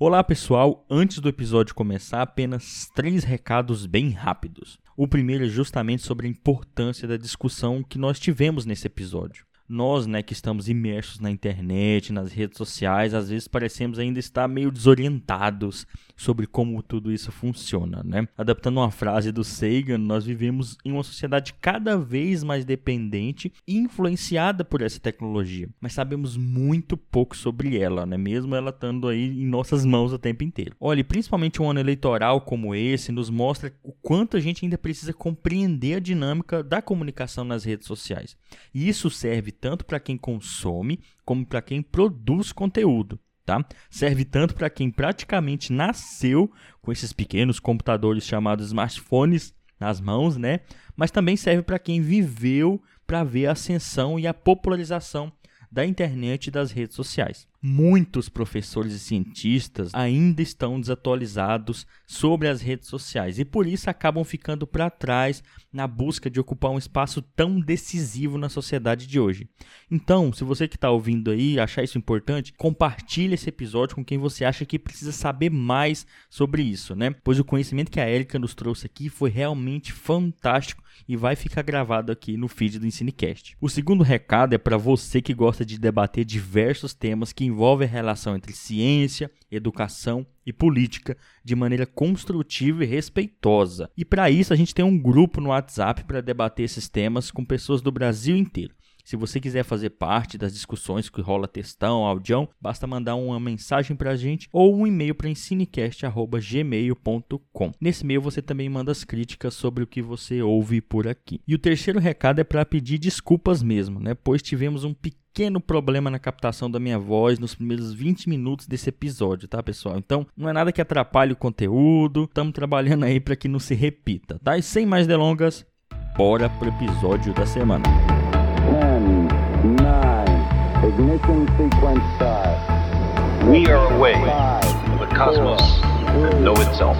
Olá pessoal, antes do episódio começar, apenas três recados bem rápidos. O primeiro é justamente sobre a importância da discussão que nós tivemos nesse episódio nós, né, que estamos imersos na internet, nas redes sociais, às vezes parecemos ainda estar meio desorientados sobre como tudo isso funciona, né? Adaptando uma frase do Sagan, nós vivemos em uma sociedade cada vez mais dependente e influenciada por essa tecnologia, mas sabemos muito pouco sobre ela, né? Mesmo ela estando aí em nossas mãos o tempo inteiro. Olha, principalmente um ano eleitoral como esse nos mostra o quanto a gente ainda precisa compreender a dinâmica da comunicação nas redes sociais. E isso serve tanto para quem consome como para quem produz conteúdo. Tá? Serve tanto para quem praticamente nasceu com esses pequenos computadores chamados smartphones nas mãos, né? Mas também serve para quem viveu para ver a ascensão e a popularização da internet e das redes sociais. Muitos professores e cientistas ainda estão desatualizados sobre as redes sociais e por isso acabam ficando para trás na busca de ocupar um espaço tão decisivo na sociedade de hoje. Então, se você que está ouvindo aí achar isso importante, compartilhe esse episódio com quem você acha que precisa saber mais sobre isso, né? Pois o conhecimento que a Erika nos trouxe aqui foi realmente fantástico e vai ficar gravado aqui no feed do Ensinecast. O segundo recado é para você que gosta de debater diversos temas que envolvem a relação entre ciência, educação e política de maneira construtiva e respeitosa. E para isso a gente tem um grupo no WhatsApp para debater esses temas com pessoas do Brasil inteiro. Se você quiser fazer parte das discussões que rola textão, audião, basta mandar uma mensagem para a gente ou um e-mail para ensinecast.gmail.com. Nesse e-mail você também manda as críticas sobre o que você ouve por aqui. E o terceiro recado é para pedir desculpas mesmo, né? Pois tivemos um pequeno problema na captação da minha voz nos primeiros 20 minutos desse episódio, tá, pessoal? Então, não é nada que atrapalhe o conteúdo, estamos trabalhando aí para que não se repita, tá? E sem mais delongas, bora pro episódio da semana. Ignition sequence start. We are away from the cosmos that know itself.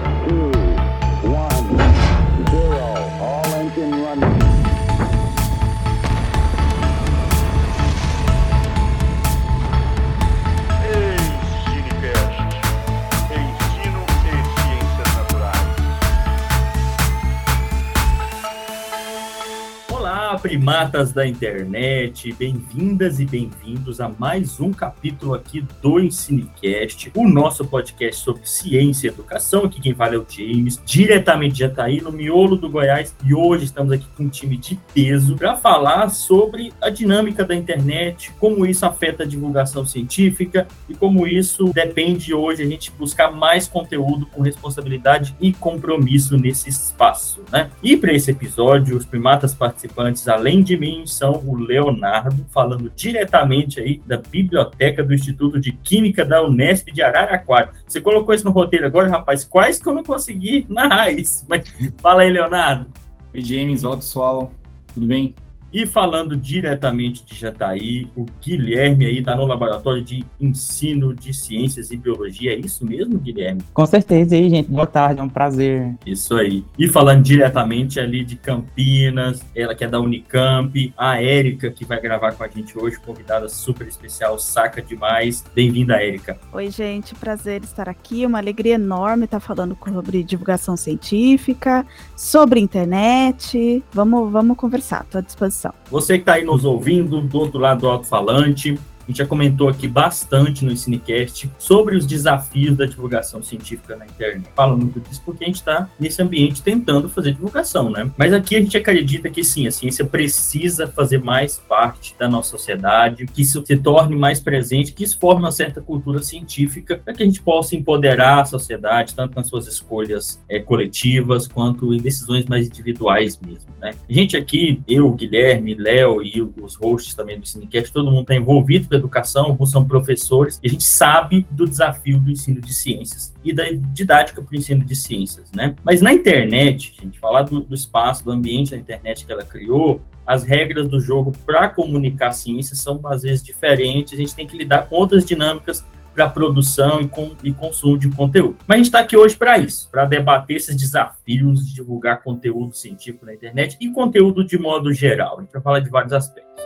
Primatas da internet, bem-vindas e bem-vindos a mais um capítulo aqui do Ensinecast, o nosso podcast sobre ciência e educação. Aqui quem fala é o James, diretamente de Jataí, no miolo do Goiás, e hoje estamos aqui com um time de peso para falar sobre a dinâmica da internet, como isso afeta a divulgação científica e como isso depende hoje a gente buscar mais conteúdo com responsabilidade e compromisso nesse espaço, né? E para esse episódio, os primatas participantes além de mim, são o Leonardo, falando diretamente aí da biblioteca do Instituto de Química da Unesp de Araraquara. Você colocou isso no roteiro agora, rapaz? Quase que eu não consegui narrar isso. Mas fala aí, Leonardo. Oi, James. Olá, pessoal. Tudo bem? E falando diretamente de Jataí, o Guilherme aí está no Laboratório de Ensino de Ciências e Biologia. É isso mesmo, Guilherme? Com certeza aí, gente. Boa tarde, é um prazer. Isso aí. E falando diretamente ali de Campinas, ela que é da Unicamp, a Érica, que vai gravar com a gente hoje, convidada super especial, saca demais. Bem-vinda, Érica. Oi, gente. Prazer estar aqui. Uma alegria enorme estar falando sobre divulgação científica, sobre internet. Vamos, vamos conversar. Estou à disposição você que está aí nos ouvindo, do outro lado do alto-falante, gente já comentou aqui bastante no Cinecast sobre os desafios da divulgação científica na internet. Fala muito disso porque a gente está nesse ambiente tentando fazer divulgação, né? Mas aqui a gente acredita que sim, a ciência precisa fazer mais parte da nossa sociedade, que isso se torne mais presente, que isso forme uma certa cultura científica para que a gente possa empoderar a sociedade, tanto nas suas escolhas é, coletivas quanto em decisões mais individuais mesmo, né? A gente aqui, eu, Guilherme, Léo e os hosts também do Cinecast, todo mundo está envolvido educação, alguns são professores, e a gente sabe do desafio do ensino de ciências e da didática para o ensino de ciências, né? Mas na internet, a gente falar do, do espaço, do ambiente da internet que ela criou, as regras do jogo para comunicar ciências são às vezes diferentes, a gente tem que lidar com outras dinâmicas para produção e, com, e consumo de conteúdo. Mas a gente está aqui hoje para isso, para debater esses desafios de divulgar conteúdo científico na internet e conteúdo de modo geral. A gente vai falar de vários aspectos.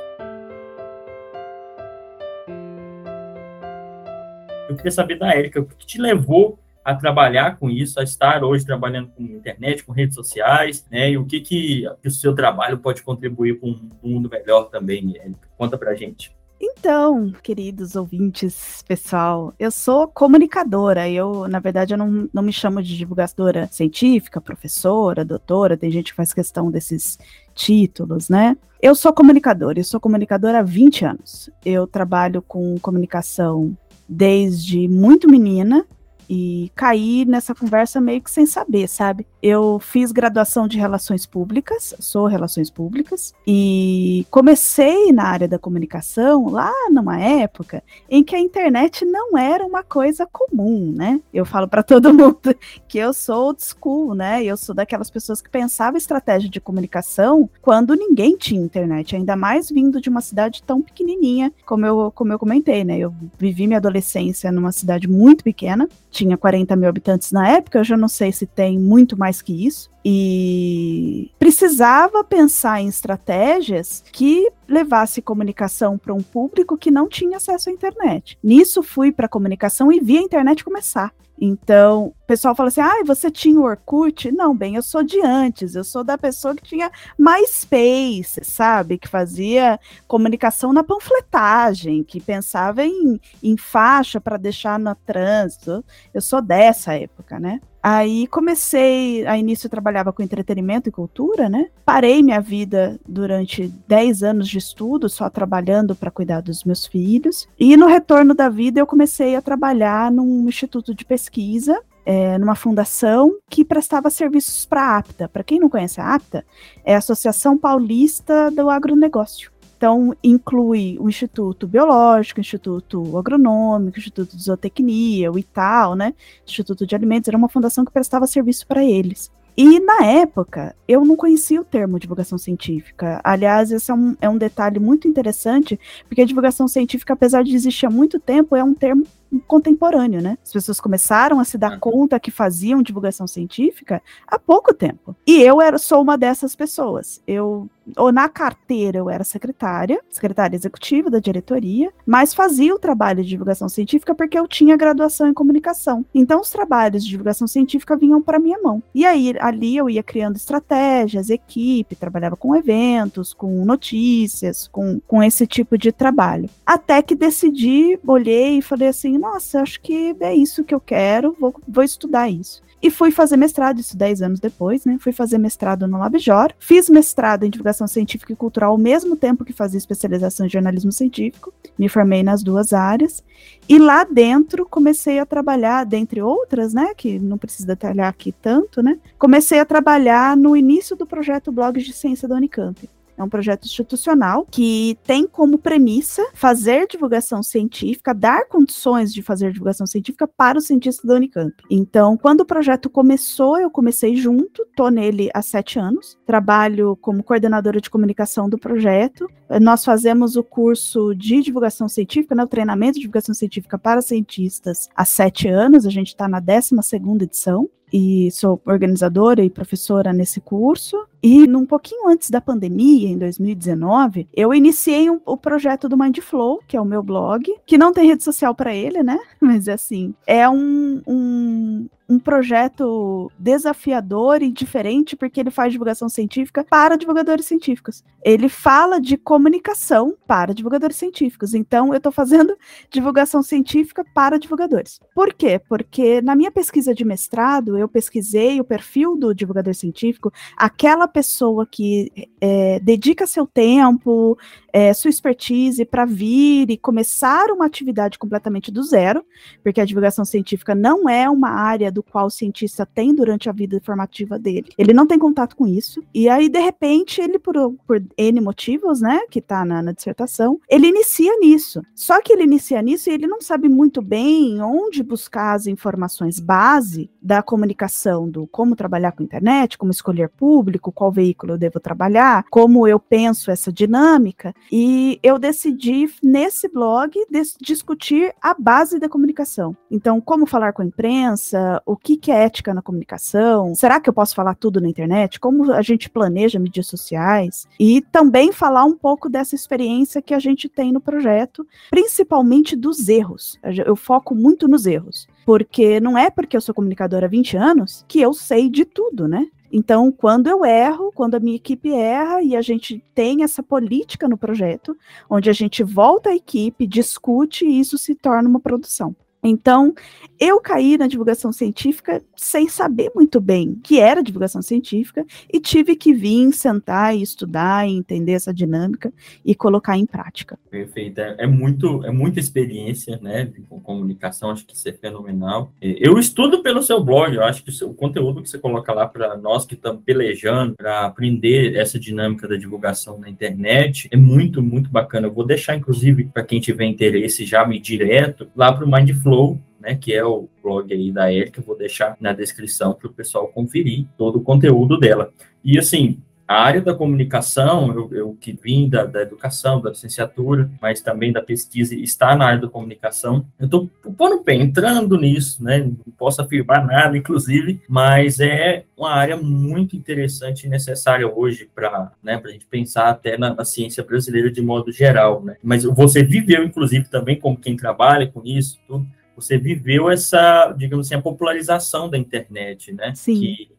Eu queria saber da Érica, o que te levou a trabalhar com isso, a estar hoje trabalhando com internet, com redes sociais, né? E o que, que, o seu trabalho pode contribuir para um mundo melhor também, Érica? Conta pra gente. Então, queridos ouvintes, pessoal, eu sou comunicadora. Eu, na verdade, eu não, não me chamo de divulgadora científica, professora, doutora, tem gente que faz questão desses títulos, né? Eu sou comunicadora, eu sou comunicadora há 20 anos. Eu trabalho com comunicação desde muito menina, e caí nessa conversa meio que sem saber, sabe? Eu fiz graduação de relações públicas, sou relações públicas, e comecei na área da comunicação lá numa época em que a internet não era uma coisa comum, né? Eu falo para todo mundo que eu sou old school, né? Eu sou daquelas pessoas que pensavam estratégia de comunicação quando ninguém tinha internet, ainda mais vindo de uma cidade tão pequenininha, como eu, como eu comentei, né? Eu vivi minha adolescência numa cidade muito pequena, tinha 40 mil habitantes na época, eu já não sei se tem muito mais que isso. E precisava pensar em estratégias que levasse comunicação para um público que não tinha acesso à internet. Nisso fui para a comunicação e vi a internet começar. Então, o pessoal fala assim: ah, você tinha o Orkut? Não, bem, eu sou de antes, eu sou da pessoa que tinha MySpace, sabe? Que fazia comunicação na panfletagem, que pensava em, em faixa para deixar no trânsito. Eu sou dessa época, né? Aí comecei, a início eu trabalhava com entretenimento e cultura, né? Parei minha vida durante 10 anos de estudo, só trabalhando para cuidar dos meus filhos. E no retorno da vida eu comecei a trabalhar num instituto de pesquisa é, numa fundação que prestava serviços para a APTA. Para quem não conhece a APTA, é a Associação Paulista do Agronegócio. Então, inclui o Instituto Biológico, Instituto Agronômico, Instituto de Zootecnia, o ITAL, né? Instituto de Alimentos, era uma fundação que prestava serviço para eles. E na época, eu não conhecia o termo divulgação científica. Aliás, esse é um, é um detalhe muito interessante, porque a divulgação científica, apesar de existir há muito tempo, é um termo contemporâneo, né? As pessoas começaram a se dar conta que faziam divulgação científica há pouco tempo. E eu era, sou uma dessas pessoas. Eu ou na carteira eu era secretária, secretária executiva da diretoria, mas fazia o trabalho de divulgação científica porque eu tinha graduação em comunicação. Então os trabalhos de divulgação científica vinham para minha mão. E aí ali eu ia criando estratégias, equipe, trabalhava com eventos, com notícias, com, com esse tipo de trabalho. Até que decidi, olhei e falei assim: nossa, acho que é isso que eu quero, vou, vou estudar isso. E fui fazer mestrado, isso 10 anos depois, né? Fui fazer mestrado no LabJOR. Fiz mestrado em divulgação científica e cultural ao mesmo tempo que fazia especialização em jornalismo científico. Me formei nas duas áreas. E lá dentro comecei a trabalhar, dentre outras, né? Que não precisa detalhar aqui tanto, né? Comecei a trabalhar no início do projeto Blogs de Ciência da Unicamp. É um projeto institucional que tem como premissa fazer divulgação científica, dar condições de fazer divulgação científica para os cientistas da Unicamp. Então, quando o projeto começou, eu comecei junto, estou nele há sete anos, trabalho como coordenadora de comunicação do projeto. Nós fazemos o curso de divulgação científica, né, o treinamento de divulgação científica para cientistas há sete anos, a gente está na 12 segunda edição e sou organizadora e professora nesse curso. E num pouquinho antes da pandemia, em 2019, eu iniciei um, o projeto do Mindflow, que é o meu blog, que não tem rede social para ele, né? Mas assim, é um, um, um projeto desafiador e diferente, porque ele faz divulgação científica para divulgadores científicos. Ele fala de comunicação para divulgadores científicos. Então, eu estou fazendo divulgação científica para divulgadores. Por quê? Porque na minha pesquisa de mestrado, eu pesquisei o perfil do divulgador científico, aquela pessoa que é, dedica seu tempo, é, sua expertise para vir e começar uma atividade completamente do zero, porque a divulgação científica não é uma área do qual o cientista tem durante a vida formativa dele. Ele não tem contato com isso. E aí, de repente, ele, por, por N motivos, né, que está na, na dissertação, ele inicia nisso. Só que ele inicia nisso e ele não sabe muito bem onde buscar as informações base da comunicação, do como trabalhar com internet, como escolher público, qual veículo eu devo trabalhar, como eu penso essa dinâmica. E eu decidi, nesse blog, discutir a base da comunicação. Então, como falar com a imprensa, o que, que é ética na comunicação, será que eu posso falar tudo na internet? Como a gente planeja mídias sociais? E também falar um pouco dessa experiência que a gente tem no projeto, principalmente dos erros. Eu foco muito nos erros. Porque não é porque eu sou comunicadora há 20 anos que eu sei de tudo, né? Então, quando eu erro, quando a minha equipe erra e a gente tem essa política no projeto, onde a gente volta à equipe, discute e isso se torna uma produção. Então, eu caí na divulgação científica sem saber muito bem que era divulgação científica e tive que vir sentar e estudar e entender essa dinâmica e colocar em prática. Perfeito. É, é muito, é muita experiência, né, com comunicação, acho que isso é fenomenal. Eu estudo pelo seu blog, eu acho que o, seu, o conteúdo que você coloca lá para nós que estamos pelejando para aprender essa dinâmica da divulgação na internet é muito, muito bacana. Eu vou deixar, inclusive, para quem tiver interesse já me direto lá para o Mindflow Flow, né, que é o blog aí da Erika, vou deixar na descrição para o pessoal conferir todo o conteúdo dela. E assim, a área da comunicação, eu, eu que vim da, da, educação, da licenciatura, mas também da pesquisa, está na área da comunicação. Eu estou pondo pé, entrando nisso, né? Não posso afirmar nada, inclusive, mas é uma área muito interessante e necessária hoje para né, a gente pensar até na, na, ciência brasileira de modo geral, né? Mas você viveu, inclusive, também como quem trabalha com isso, tudo você viveu essa, digamos assim, a popularização da internet, né? Sim. Que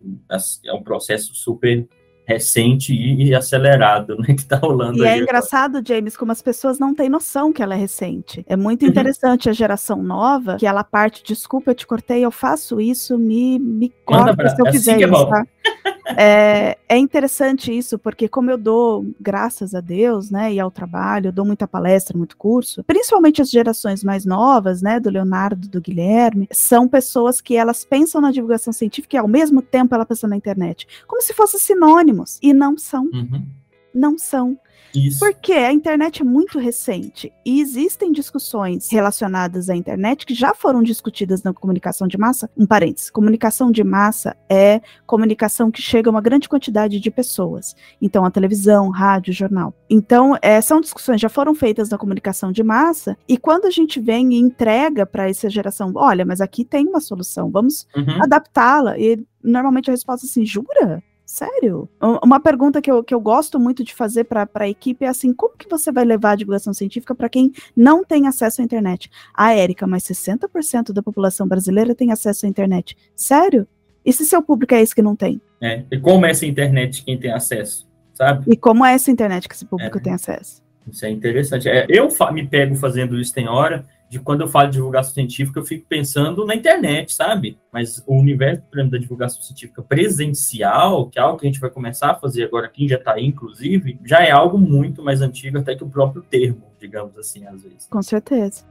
é um processo super recente e acelerado, né, que está rolando. E é engraçado, agora. James, como as pessoas não têm noção que ela é recente. É muito uhum. interessante uhum. a geração nova, que ela parte, desculpa, eu te cortei, eu faço isso, me, me corta se eu é assim isso, tá? É, é, interessante isso, porque como eu dou, graças a Deus, né, e ao trabalho, eu dou muita palestra, muito curso, principalmente as gerações mais novas, né, do Leonardo, do Guilherme, são pessoas que elas pensam na divulgação científica e ao mesmo tempo ela pensa na internet, como se fossem sinônimos, e não são. Uhum. Não são. Isso. Porque a internet é muito recente e existem discussões relacionadas à internet que já foram discutidas na comunicação de massa. Um parênteses: comunicação de massa é comunicação que chega a uma grande quantidade de pessoas. Então, a televisão, rádio, jornal. Então, é, são discussões já foram feitas na comunicação de massa e quando a gente vem e entrega para essa geração, olha, mas aqui tem uma solução, vamos uhum. adaptá-la. E normalmente a resposta é assim, jura? Sério? Uma pergunta que eu, que eu gosto muito de fazer para a equipe é assim: como que você vai levar a divulgação científica para quem não tem acesso à internet? Ah, Érica, mas 60% da população brasileira tem acesso à internet. Sério? E se seu público é esse que não tem? É. E como é essa internet quem tem acesso? Sabe? E como é essa internet que esse público é. tem acesso? Isso é interessante. É, eu me pego fazendo isso tem hora, de quando eu falo de divulgação científica, eu fico pensando na internet, sabe? Mas o universo da divulgação científica presencial, que é algo que a gente vai começar a fazer agora, já está aí, inclusive, já é algo muito mais antigo até que o próprio termo, digamos assim, às vezes. Com certeza.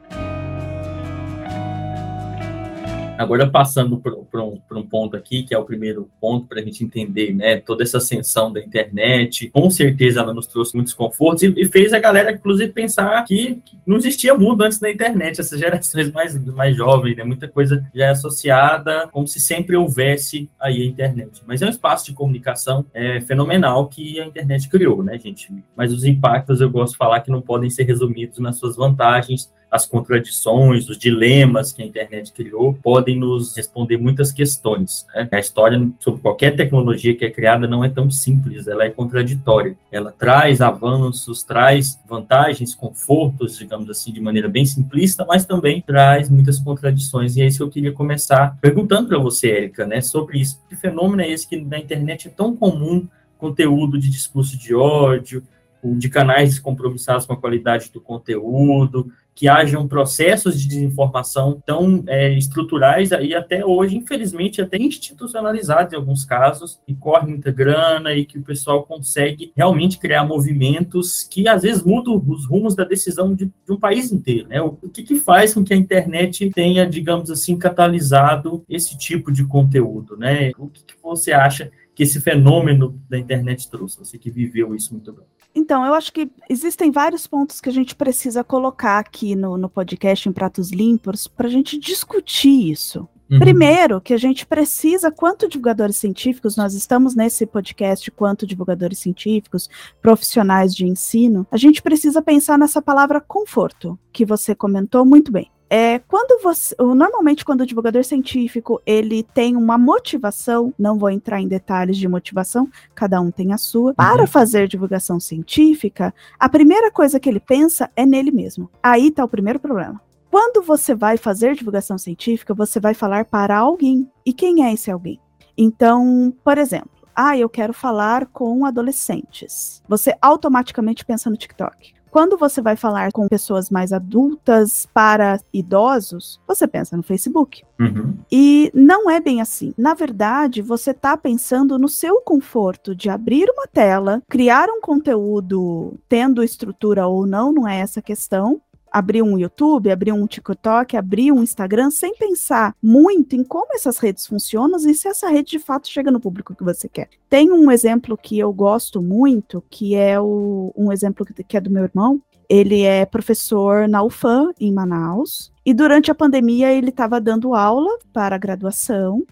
Agora, passando por, um, um, ponto aqui, que é o primeiro ponto para a gente entender, né, toda essa ascensão da internet, com certeza ela nos trouxe muitos confortos e, e fez a galera, inclusive, pensar que, que, não existia mundo antes da internet, essas gerações mais, mais jovens, né, muita coisa já é associada, como se sempre houvesse aí a internet. Mas é um espaço de comunicação é, fenomenal que a internet criou, né, gente? Mas os impactos, eu gosto de falar que não podem ser resumidos nas suas vantagens, as contradições, os dilemas que a internet criou, podem nos responder muitas questões. Né? A história sobre qualquer tecnologia que é criada não é tão simples, ela é contraditória. Ela traz avanços, traz vantagens, confortos, digamos assim, de maneira bem simplista, mas também traz muitas contradições. E é isso que eu queria começar perguntando para você, Érica, né, sobre isso. Que fenômeno é esse que na internet é tão comum conteúdo de discurso de ódio, de canais descompromissados com a qualidade do conteúdo, que hajam processos de desinformação tão é, estruturais e até hoje, infelizmente, até institucionalizados em alguns casos, e corre muita grana e que o pessoal consegue realmente criar movimentos que às vezes mudam os rumos da decisão de, de um país inteiro. Né? O, o que, que, faz com que a internet tenha, digamos assim, catalisado esse tipo de conteúdo? Né? O que, que você acha que esse fenômeno da internet trouxe? Você que viveu isso muito bem. Então, eu acho que existem vários pontos que a gente precisa colocar aqui no, no podcast em Pratos Limpos para a gente discutir isso. Uhum. Primeiro, que a gente precisa, quanto divulgadores científicos, nós estamos nesse podcast, quanto divulgadores científicos, profissionais de ensino, a gente precisa pensar nessa palavra conforto, que você comentou muito bem. É, quando você, normalmente quando o divulgador científico ele tem uma motivação, não vou entrar em detalhes de motivação, cada um tem a sua, uhum. para fazer divulgação científica, a primeira coisa que ele pensa é nele mesmo. Aí está o primeiro problema. Quando você vai fazer divulgação científica, você vai falar para alguém. E quem é esse alguém? Então, por exemplo, ah, eu quero falar com adolescentes. Você automaticamente pensa no TikTok. Quando você vai falar com pessoas mais adultas para idosos, você pensa no Facebook. Uhum. E não é bem assim. Na verdade, você está pensando no seu conforto de abrir uma tela, criar um conteúdo tendo estrutura ou não, não é essa a questão, abrir um YouTube, abrir um TikTok, abrir um Instagram, sem pensar muito em como essas redes funcionam e se essa rede de fato chega no público que você quer. Tem um exemplo que eu gosto muito, que é o, um exemplo que é do meu irmão. Ele é professor na UFAM, em Manaus, e durante a pandemia ele estava dando aula para a graduação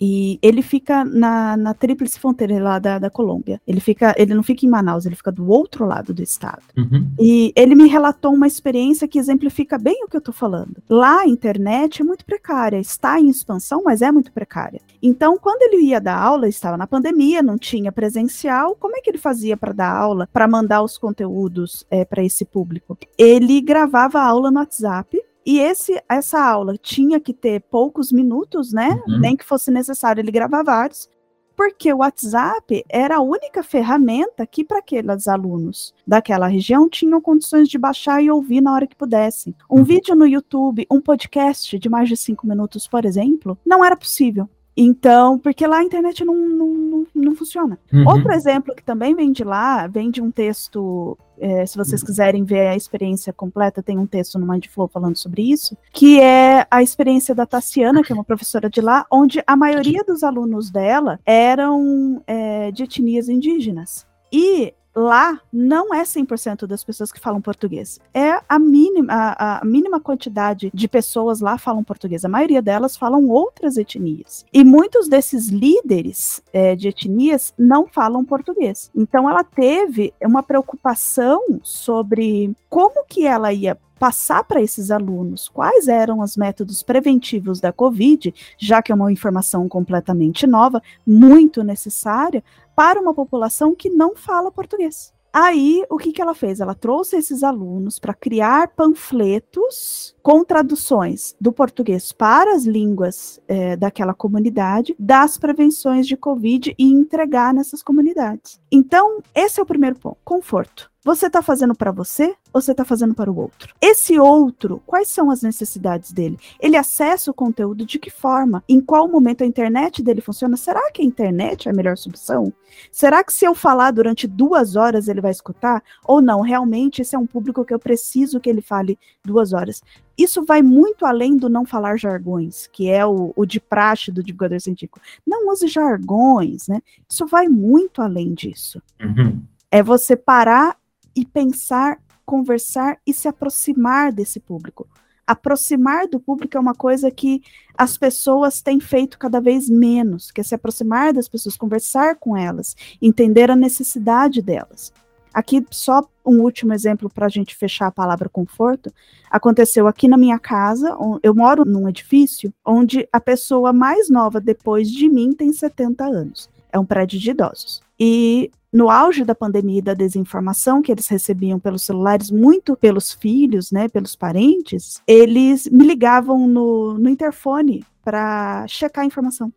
e ele fica na, na tríplice fronteira lá da, da Colômbia. Ele fica, ele não fica em Manaus, ele fica do outro lado do estado. Uhum. E ele me relatou uma experiência que exemplifica bem o que eu tô falando. Lá a internet é muito precária, está em expansão, mas é muito precária. Então, quando ele ia dar aula, estava na pandemia, não tinha presencial, como é que ele fazia para dar aula, para mandar os conteúdos é, para esse público? Ele gravava a aula no WhatsApp e esse, essa aula tinha que ter poucos minutos, né? Uhum. Nem que fosse necessário ele gravar vários, porque o WhatsApp era a única ferramenta que, para aqueles alunos daquela região, tinham condições de baixar e ouvir na hora que pudessem. Um uhum. vídeo no YouTube, um podcast de mais de cinco minutos, por exemplo, não era possível. Então, porque lá a internet não, não, não, não funciona. Uhum. Outro exemplo que também vem de lá, vem de um texto, é, se vocês uhum. quiserem ver a experiência completa, tem um texto no Mindflow falando sobre isso, que é a experiência da Tassiana, que é uma professora de lá, onde a maioria dos alunos dela eram é, de etnias indígenas. E lá não é 100% das pessoas que falam português. É a mínima, a, a, mínima quantidade de pessoas lá falam português. A maioria delas falam outras etnias. E muitos desses líderes é, de etnias não falam português. Então ela teve uma preocupação sobre como que ela ia passar para esses alunos quais eram os métodos preventivos da Covid, já que é uma informação completamente nova, muito necessária, para uma população que não fala português. Aí, o que, que ela fez? Ela trouxe esses alunos para criar panfletos com traduções do português para as línguas é, daquela comunidade, das prevenções de Covid e entregar nessas comunidades. Então, esse é o primeiro ponto: conforto. Você está fazendo para você ou você está fazendo para o outro? Esse outro, quais são as necessidades dele? Ele acessa o conteúdo de que forma? Em qual momento a internet dele funciona? Será que a internet é a melhor solução? Será que se eu falar durante duas horas ele vai escutar? Ou não? Realmente esse é um público que eu preciso que ele fale duas horas. Isso vai muito além do não falar jargões, que é o, o de praxe do divulgador científico. Não use jargões, né? Isso vai muito além disso. Uhum. É você parar e pensar, conversar e se aproximar desse público. Aproximar do público é uma coisa que as pessoas têm feito cada vez menos, que é se aproximar das pessoas, conversar com elas, entender a necessidade delas. Aqui, só um último exemplo para a gente fechar a palavra conforto. Aconteceu aqui na minha casa, eu moro num edifício onde a pessoa mais nova depois de mim tem 70 anos. É um prédio de idosos. E no auge da pandemia e da desinformação que eles recebiam pelos celulares, muito pelos filhos, né, pelos parentes, eles me ligavam no, no interfone para checar a informação.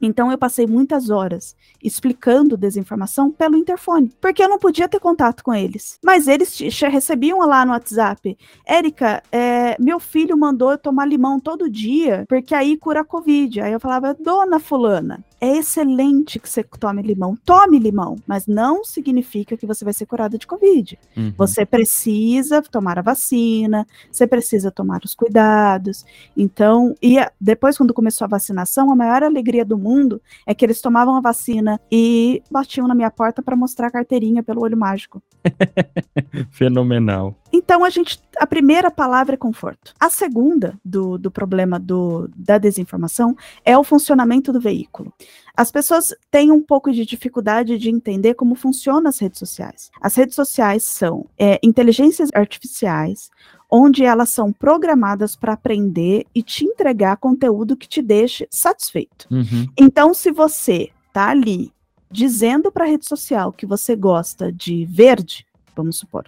Então eu passei muitas horas explicando desinformação pelo interfone, porque eu não podia ter contato com eles. Mas eles recebiam lá no WhatsApp: Érica, é, meu filho mandou eu tomar limão todo dia, porque aí cura a Covid. Aí eu falava: Dona Fulana, é excelente que você tome limão. Tome limão, mas não significa que você vai ser curada de Covid. Uhum. Você precisa tomar a vacina, você precisa tomar os cuidados. Então, e depois, quando começou a vacinação, a maior alegria do mundo é que eles tomavam a vacina e batiam na minha porta para mostrar a carteirinha pelo olho mágico. Fenomenal. Então a gente a primeira palavra é conforto. A segunda do, do problema do, da desinformação é o funcionamento do veículo. As pessoas têm um pouco de dificuldade de entender como funcionam as redes sociais. As redes sociais são é, inteligências artificiais, onde elas são programadas para aprender e te entregar conteúdo que te deixe satisfeito. Uhum. Então, se você tá ali dizendo para a rede social que você gosta de verde, vamos supor,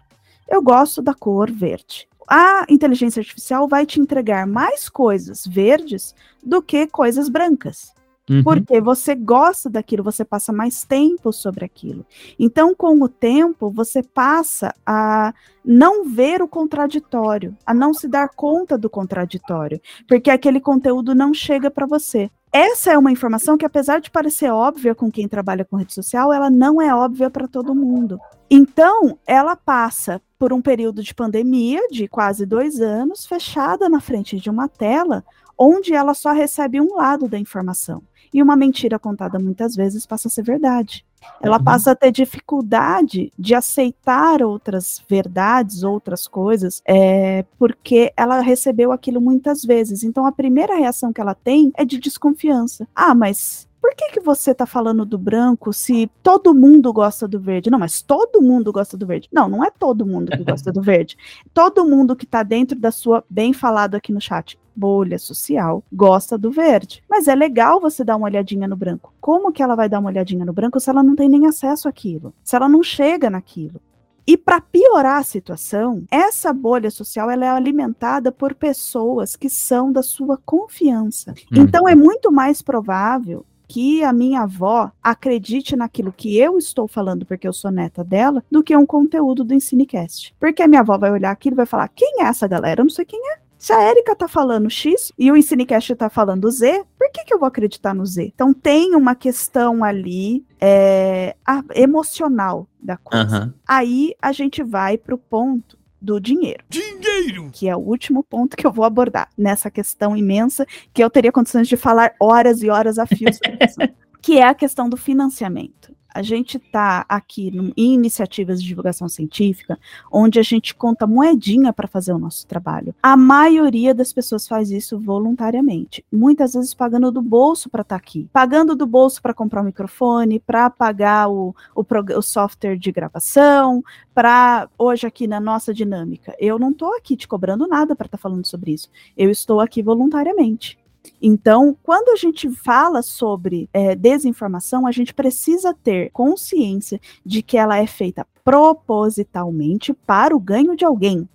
eu gosto da cor verde. A inteligência artificial vai te entregar mais coisas verdes do que coisas brancas. Uhum. Porque você gosta daquilo, você passa mais tempo sobre aquilo. Então, com o tempo, você passa a não ver o contraditório, a não se dar conta do contraditório, porque aquele conteúdo não chega para você. Essa é uma informação que, apesar de parecer óbvia com quem trabalha com rede social, ela não é óbvia para todo mundo. Então, ela passa por um período de pandemia de quase dois anos, fechada na frente de uma tela, onde ela só recebe um lado da informação. E uma mentira contada muitas vezes passa a ser verdade. Ela Uhum. passa a ter dificuldade de aceitar outras verdades, outras coisas, é, porque ela recebeu aquilo muitas vezes. Então a primeira reação que ela tem é de desconfiança. Ah, mas por que, que você tá falando do branco se todo mundo gosta do verde? Não, mas todo mundo gosta do verde. Não, não é todo mundo que gosta do verde. Todo mundo que tá dentro da sua, bem falado aqui no chat, bolha social, gosta do verde. Mas é legal você dar uma olhadinha no branco. Como que ela vai dar uma olhadinha no branco se ela não tem nem acesso àquilo? Se ela não chega naquilo? E para piorar a situação, essa bolha social ela é alimentada por pessoas que são da sua confiança. Uhum. Então é muito mais provável que a minha avó acredite naquilo que eu estou falando porque eu sou neta dela, do que um conteúdo do Ensinecast. Porque a minha avó vai olhar aquilo e vai falar: quem é essa galera? Eu não sei quem é. Se a Erika tá falando X e o Ensinecast tá falando Z, por que, que eu vou acreditar no Z? Então tem uma questão ali é, a- emocional da coisa. Aham. Aí a gente vai pro ponto do dinheiro. Dinheiro! Que é o último ponto que eu vou abordar nessa questão imensa que eu teria condições de falar horas e horas a fio sobre isso. que é a questão do financiamento. A gente está aqui no- em iniciativas de divulgação científica, onde a gente conta moedinha para fazer o nosso trabalho. A maioria das pessoas faz isso voluntariamente, muitas vezes pagando do bolso para estar aqui, pagando do bolso para comprar o microfone, para pagar o, o, o software de gravação, para hoje aqui na nossa dinâmica. Eu não estou aqui te cobrando nada para estar falando sobre isso. Eu estou aqui voluntariamente. Então, quando a gente fala sobre é, desinformação, a gente precisa ter consciência de que ela é feita propositalmente para o ganho de alguém.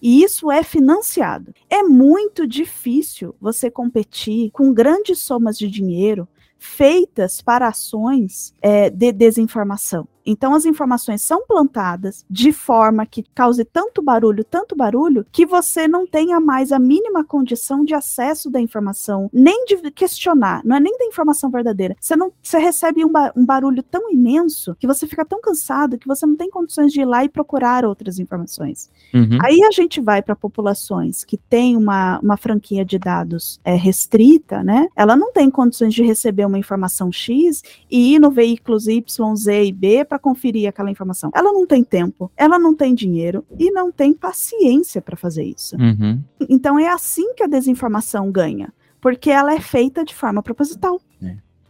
E isso é financiado. É muito difícil você competir com grandes somas de dinheiro feitas para ações é, de desinformação. Então, as informações são plantadas de forma que cause tanto barulho, tanto barulho, que você não tenha mais a mínima condição de acesso da informação, nem de questionar, não é nem da informação verdadeira. Você não, você recebe um, ba- um barulho tão imenso que você fica tão cansado que você não tem condições de ir lá e procurar outras informações. Uhum. Aí a gente vai para populações que têm uma, uma franquia de dados é, restrita, né? Ela não tem condições de receber uma informação X e ir no veículos Y, Z e B para conferir aquela informação. Ela não tem tempo, ela não tem dinheiro e não tem paciência para fazer isso. Uhum. Então é assim que a desinformação ganha, porque ela é feita de forma proposital.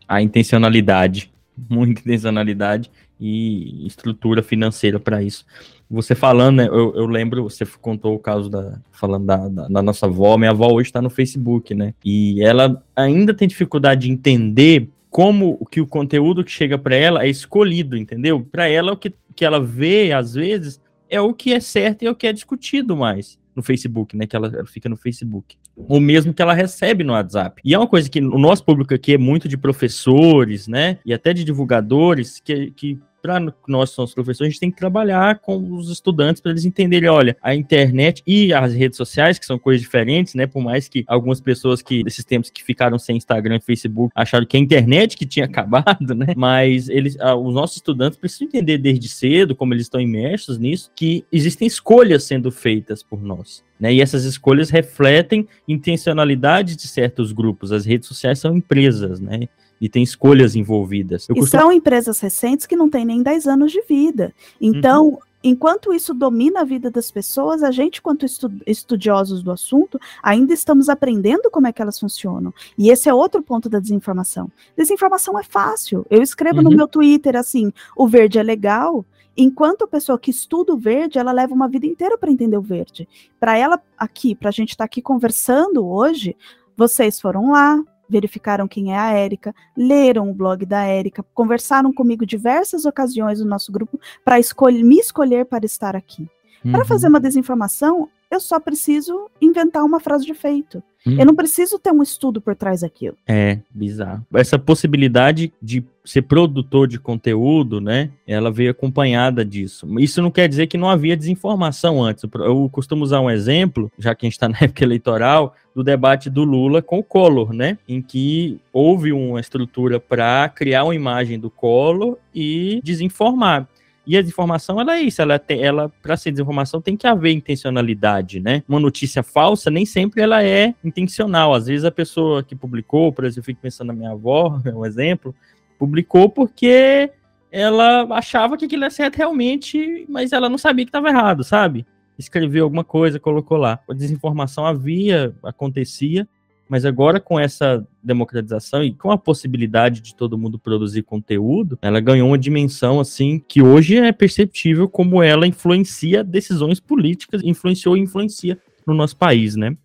A intencionalidade, muita intencionalidade e estrutura financeira para isso. Você falando, né, eu, eu lembro, você contou o caso da falando da, da, da nossa avó, minha avó hoje está no Facebook, né? E ela ainda tem dificuldade de entender como que o conteúdo que chega para ela é escolhido, entendeu? Para ela o que, que ela vê às vezes é o que é certo e é o que é discutido mais no Facebook, né? Que ela, ela fica no Facebook. O mesmo que ela recebe no WhatsApp. E é uma coisa que o nosso público aqui é muito de professores, né? E até de divulgadores, que, que para nós que somos professores, a gente tem que trabalhar com os estudantes para eles entenderem, olha, a internet e as redes sociais, que são coisas diferentes, né? Por mais que algumas pessoas que, nesses tempos que ficaram sem Instagram e Facebook, acharam que a internet que tinha acabado, né? Mas eles, ah, os nossos estudantes precisam entender desde cedo, como eles estão imersos nisso, que existem escolhas sendo feitas por nós. Né, e essas escolhas refletem intencionalidade de certos grupos. As redes sociais são empresas, né? E tem escolhas envolvidas. Eu e costumo- são empresas recentes que não têm nem 10 anos de vida. Então, enquanto isso domina a vida das pessoas, a gente, quanto estu estudiosos do assunto, ainda estamos aprendendo como é que elas funcionam. E esse é outro ponto da desinformação. Desinformação é fácil. Eu escrevo uhum. no meu Twitter assim: o verde é legal. Enquanto a pessoa que estuda o verde, ela leva uma vida inteira para entender o verde. Para ela aqui, para a gente estar tá aqui conversando hoje, vocês foram lá, verificaram quem é a Érica, leram o blog da Érica, conversaram comigo diversas ocasiões no nosso grupo para escolher, me escolher para estar aqui. Uhum. Para fazer uma desinformação, eu só preciso inventar uma frase de efeito. Hum. Eu não preciso ter um estudo por trás daquilo. É, bizarro. Essa possibilidade de ser produtor de conteúdo, né? Ela veio acompanhada disso. Isso não quer dizer que não havia desinformação antes. Eu costumo usar um exemplo, já que a gente está na época eleitoral, do debate do Lula com o Collor, né? Em que houve uma estrutura para criar uma imagem do Collor e desinformar. E a desinformação, ela é isso, ela, tem, ela para ser desinformação tem que haver intencionalidade, né? Uma notícia falsa nem sempre ela é intencional. Às vezes a pessoa que publicou, por exemplo, eu fico pensando na minha avó, é um exemplo, publicou porque ela achava que aquilo era certo realmente, mas ela não sabia que estava errado, sabe? Escreveu alguma coisa, colocou lá. A desinformação havia, acontecia, mas agora com essa democratização e com a possibilidade de todo mundo produzir conteúdo, ela ganhou uma dimensão assim que hoje é perceptível como ela influencia decisões políticas, influenciou e influencia no nosso país, né?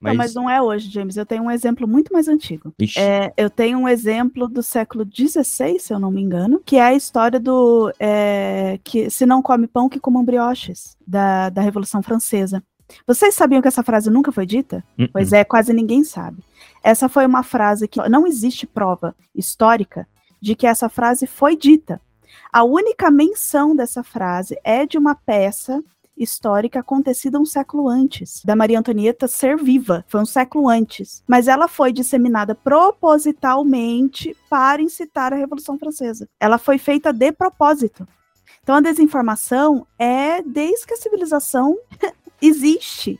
Mas... Não, mas não é hoje, James. Eu tenho um exemplo muito mais antigo. É, eu tenho um exemplo do século XVI, se eu não me engano, que é a história do é, que se não come pão, que comam brioches, da, da Revolução Francesa. Vocês sabiam que essa frase nunca foi dita? Uh -uh. Pois é, quase ninguém sabe. Essa foi uma frase que não existe prova histórica de que essa frase foi dita. A única menção dessa frase é de uma peça histórica acontecida um século antes, da Maria Antonieta ser viva, foi um século antes, mas ela foi disseminada propositalmente para incitar a Revolução Francesa. Ela foi feita de propósito. Então a desinformação é desde que a civilização existe.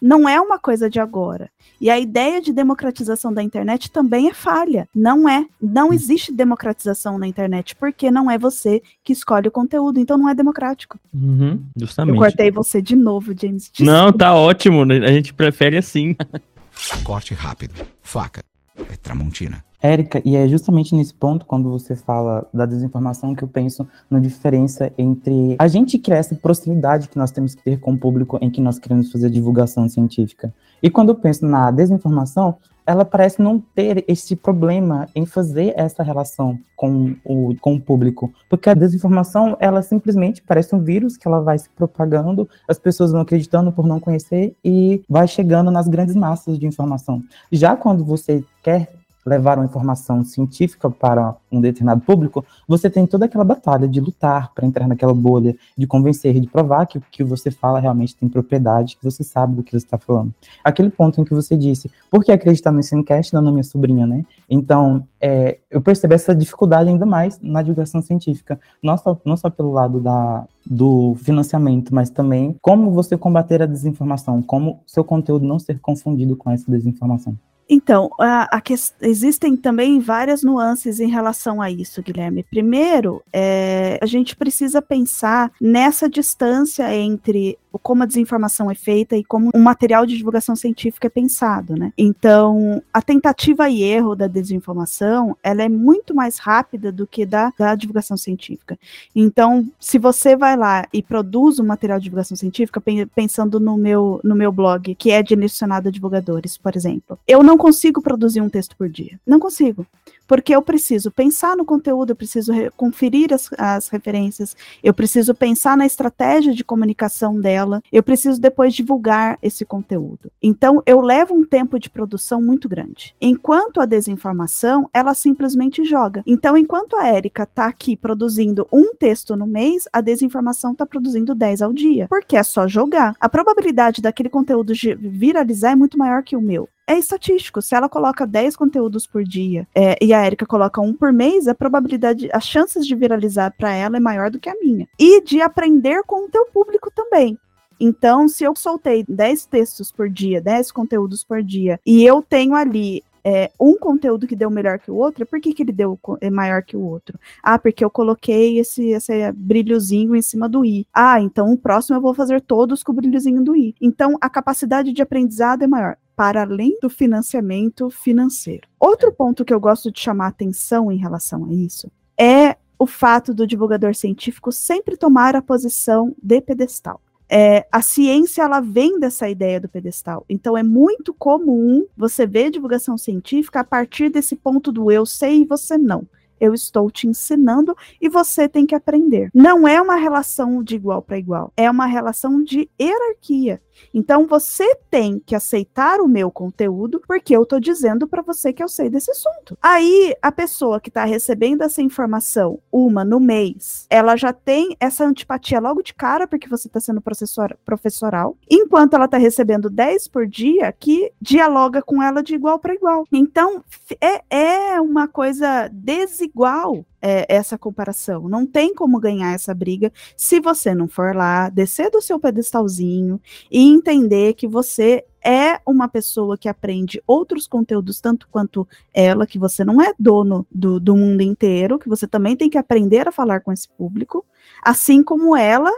Não é uma coisa de agora. E a ideia de democratização da internet também é falha. Não é. Não hum. existe democratização na internet, porque não é você que escolhe o conteúdo, então não é democrático. Uhum, justamente. Eu cortei você de novo, James. Desculpa. Não, tá ótimo. Né? A gente prefere assim. Corte rápido. Faca. É Tramontina. Érica, e é justamente nesse ponto, quando você fala da desinformação, que eu penso na diferença entre a gente criar essa proximidade que nós temos que ter com o público em que nós queremos fazer divulgação científica. E quando eu penso na desinformação, ela parece não ter esse problema em fazer essa relação com o, com o público. Porque a desinformação, ela simplesmente parece um vírus que ela vai se propagando, as pessoas vão acreditando por não conhecer e vai chegando nas grandes massas de informação. Já quando você quer levar uma informação científica para um determinado público, você tem toda aquela batalha de lutar para entrar naquela bolha, de convencer, de provar que o que você fala realmente tem propriedade, que você sabe do que você está falando. Aquele ponto em que você disse, por que acreditar no Ensinecast não na minha sobrinha, né? Então, é, eu percebo essa dificuldade ainda mais na divulgação científica, não só, não só pelo lado da, do financiamento, mas também como você combater a desinformação, como seu conteúdo não ser confundido com essa desinformação. Então, a, a que, existem também várias nuances em relação a isso, Guilherme. Primeiro, é, a gente precisa pensar nessa distância entre como a desinformação é feita e como um material de divulgação científica é pensado, né? Então, a tentativa e erro da desinformação, ela é muito mais rápida do que da, da divulgação científica. Então, se você vai lá e produz um material de divulgação científica, pensando no meu, no meu blog, que é direcionado a divulgadores, por exemplo, eu não consigo produzir um texto por dia. Não consigo porque eu preciso pensar no conteúdo, eu preciso conferir as, as referências, eu preciso pensar na estratégia de comunicação dela, eu preciso depois divulgar esse conteúdo. Então, eu levo um tempo de produção muito grande. Enquanto a desinformação, ela simplesmente joga. Então, enquanto a Érica está aqui produzindo um texto no mês, a desinformação está produzindo 10 ao dia, porque é só jogar. A probabilidade daquele conteúdo viralizar é muito maior que o meu é estatístico. Se ela coloca 10 conteúdos por dia é, e a Erika coloca um por mês, a probabilidade, as chances de viralizar para ela é maior do que a minha. E de aprender com o teu público também. Então, se eu soltei 10 textos por dia, 10 conteúdos por dia, e eu tenho ali é, um conteúdo que deu melhor que o outro, por que, que ele deu é maior que o outro? Ah, porque eu coloquei esse, esse brilhozinho em cima do i. Ah, então o próximo eu vou fazer todos com o brilhozinho do i. Então a capacidade de aprendizado é maior para além do financiamento financeiro. Outro ponto que eu gosto de chamar atenção em relação a isso é o fato do divulgador científico sempre tomar a posição de pedestal. É, a ciência ela vem dessa ideia do pedestal. Então é muito comum você ver divulgação científica a partir desse ponto do eu sei e você não eu estou te ensinando e você tem que aprender. Não é uma relação de igual para igual, é uma relação de hierarquia. Então você tem que aceitar o meu conteúdo porque eu estou dizendo para você que eu sei desse assunto. Aí a pessoa que está recebendo essa informação, uma no mês, ela já tem essa antipatia logo de cara porque você está sendo professor, professoral, enquanto ela está recebendo 10 por dia que dialoga com ela de igual para igual. Então é, é uma coisa desigual é, essa comparação. Não tem como ganhar essa briga se você não for lá, descer do seu pedestalzinho e entender que você é uma pessoa que aprende outros conteúdos tanto quanto ela, que você não é dono do, do mundo inteiro, que você também tem que aprender a falar com esse público, assim como ela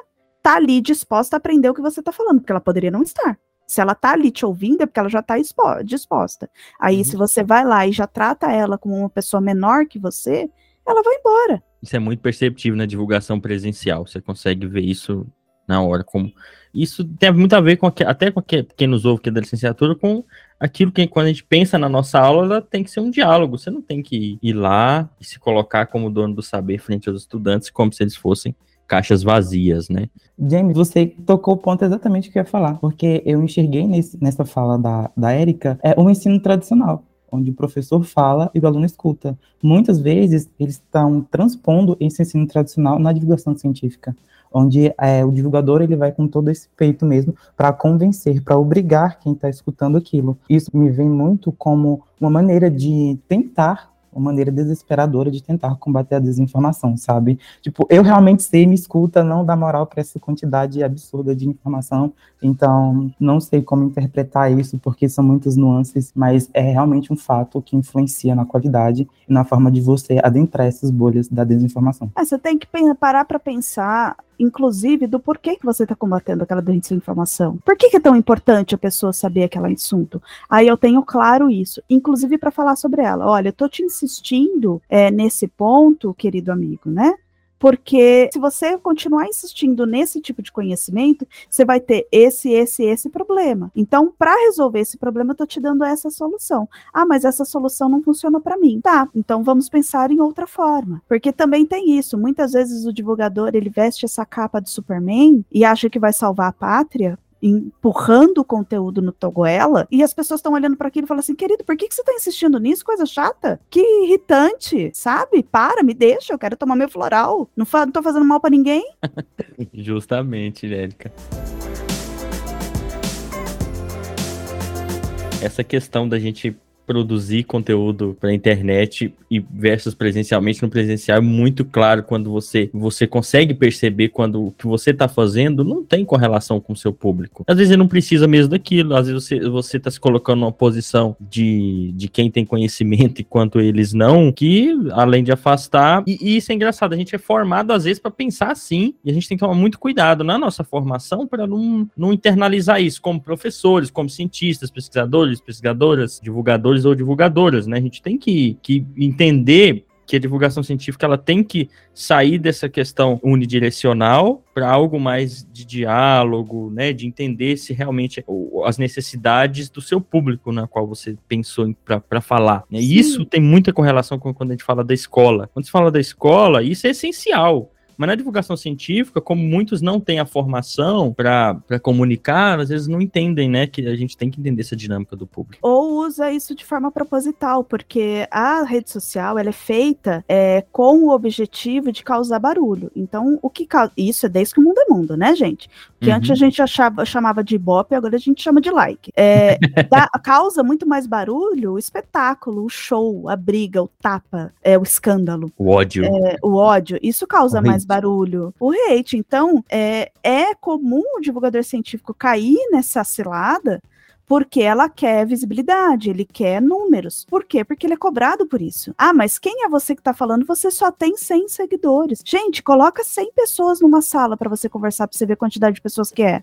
tá ali disposta a aprender o que você tá falando, porque ela poderia não estar. Se ela tá ali te ouvindo, é porque ela já tá disposta. Aí, uhum. se você vai lá e já trata ela como uma pessoa menor que você, ela vai embora. Isso é muito perceptível na divulgação presencial. Você consegue ver isso na hora. Como isso tem muito a ver com até com quem nos ouve que é da licenciatura com aquilo que quando a gente pensa na nossa aula, ela tem que ser um diálogo. Você não tem que ir lá e se colocar como dono do saber frente aos estudantes como se eles fossem caixas vazias, né? James, você tocou o ponto exatamente que eu ia falar, porque eu enxerguei nesse, nessa fala da, da Érica é um ensino tradicional onde o professor fala e o aluno escuta. Muitas vezes, eles estão transpondo esse ensino tradicional na divulgação científica, onde é, o divulgador ele vai com todo esse peito mesmo para convencer, para obrigar quem está escutando aquilo. Isso me vem muito como uma maneira de tentar uma maneira desesperadora de tentar combater a desinformação, sabe? Tipo, eu realmente sei, me escuta, não dá moral para essa quantidade absurda de informação, então não sei como interpretar isso, porque são muitas nuances, mas é realmente um fato que influencia na qualidade e na forma de você adentrar essas bolhas da desinformação. É, você tem que parar para pensar inclusive, do porquê que você está combatendo aquela desinformação. Por que, que, é tão importante a pessoa saber aquele assunto? Aí eu tenho claro isso, inclusive para falar sobre ela. Olha, eu tô te insistindo é, nesse ponto, querido amigo, né? Porque se você continuar insistindo nesse tipo de conhecimento, você vai ter esse, esse, esse problema. Então, para resolver esse problema, eu tô te dando essa solução. Ah, mas essa solução não funciona para mim. Tá, então vamos pensar em outra forma. Porque também tem isso. Muitas vezes o divulgador, ele veste essa capa de Superman e acha que vai salvar a pátria, empurrando o conteúdo no Togoela, e as pessoas estão olhando para aquilo e falam assim, querido, por que, que você está insistindo nisso? Coisa chata. Que irritante, sabe? Para, me deixa, eu quero tomar meu floral. Não, fa não tô fazendo mal para ninguém. Justamente, Érica. Essa questão da gente produzir conteúdo para internet e versus presencialmente no presencial é muito claro quando você você consegue perceber quando o que você está fazendo não tem correlação com o seu público. Às vezes ele não precisa mesmo daquilo, às vezes você você está se colocando numa posição de, de quem tem conhecimento enquanto eles não, que além de afastar e, e isso é engraçado, a gente é formado às vezes para pensar assim e a gente tem que tomar muito cuidado na nossa formação para não, não internalizar isso como professores, como cientistas, pesquisadores, pesquisadoras, divulgadores divulgadores ou divulgadoras, né? A gente tem que, que entender que a divulgação científica ela tem que sair dessa questão unidirecional para algo mais de diálogo, né, de entender se realmente as necessidades do seu público na qual você pensou para falar. Né? E isso tem muita correlação com quando a gente fala da escola. Quando se fala da escola, isso é essencial. Mas na divulgação científica, como muitos não têm a formação para comunicar, às vezes não entendem, né, que a gente tem que entender essa dinâmica do público. Ou usa isso de forma proposital, porque a rede social ela é feita é, com o objetivo de causar barulho. Então, o que causa. Isso é desde que o mundo é mundo, né, gente? Que uhum. antes a gente achava, chamava de ibope, agora a gente chama de like. É, dá, causa muito mais barulho o espetáculo, o show, a briga, o tapa, é, o escândalo. O ódio. É, o ódio. Isso causa mais barulho. O hate. Então, é, é comum o divulgador científico cair nessa cilada porque ela quer visibilidade, ele quer números. Por quê? Porque ele é cobrado por isso. Ah, mas quem é você que está falando? Você só tem 100 seguidores. Gente, coloca 100 pessoas numa sala para você conversar, para você ver a quantidade de pessoas que é.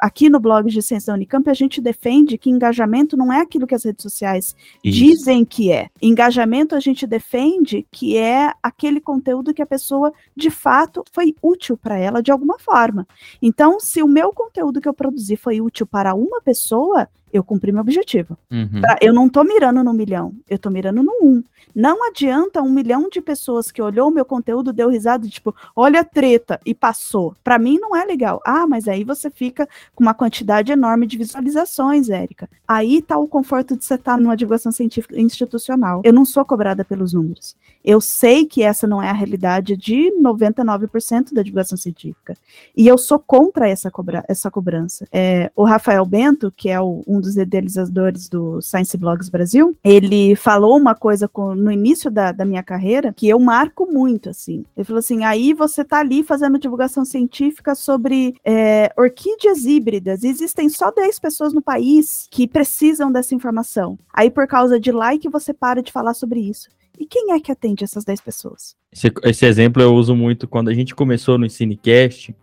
Aqui no blog de Ciência da Unicamp, a gente defende que engajamento não é aquilo que as redes sociais isso. dizem que é. Engajamento a gente defende que é aquele conteúdo que a pessoa de fato foi útil para ela de alguma forma. Então, se o meu conteúdo que eu produzi foi útil para uma pessoa, eu cumpri meu objetivo. Uhum. Eu não tô mirando no milhão, eu tô mirando no um. Não adianta um milhão de pessoas que olhou o meu conteúdo, deu risada, tipo, olha a treta, e passou. Para mim não é legal. Ah, mas aí você fica com uma quantidade enorme de visualizações, Érica. Aí tá o conforto de você estar tá numa divulgação científica institucional. Eu não sou cobrada pelos números. Eu sei que essa não é a realidade de 99% da divulgação científica. E eu sou contra essa, cobra essa cobrança. É, o Rafael Bento, que é o, um dos idealizadores do Science Blogs Brasil, ele falou uma coisa com, no início da, da minha carreira que eu marco muito, assim. Ele falou assim, aí você tá ali fazendo divulgação científica sobre é, orquídeas híbridas, existem só 10 pessoas no país que precisam dessa informação. Aí, por causa de like, você para de falar sobre isso. E quem é que atende essas 10 pessoas? Esse, esse, exemplo eu uso muito quando a gente começou no Ensinecast.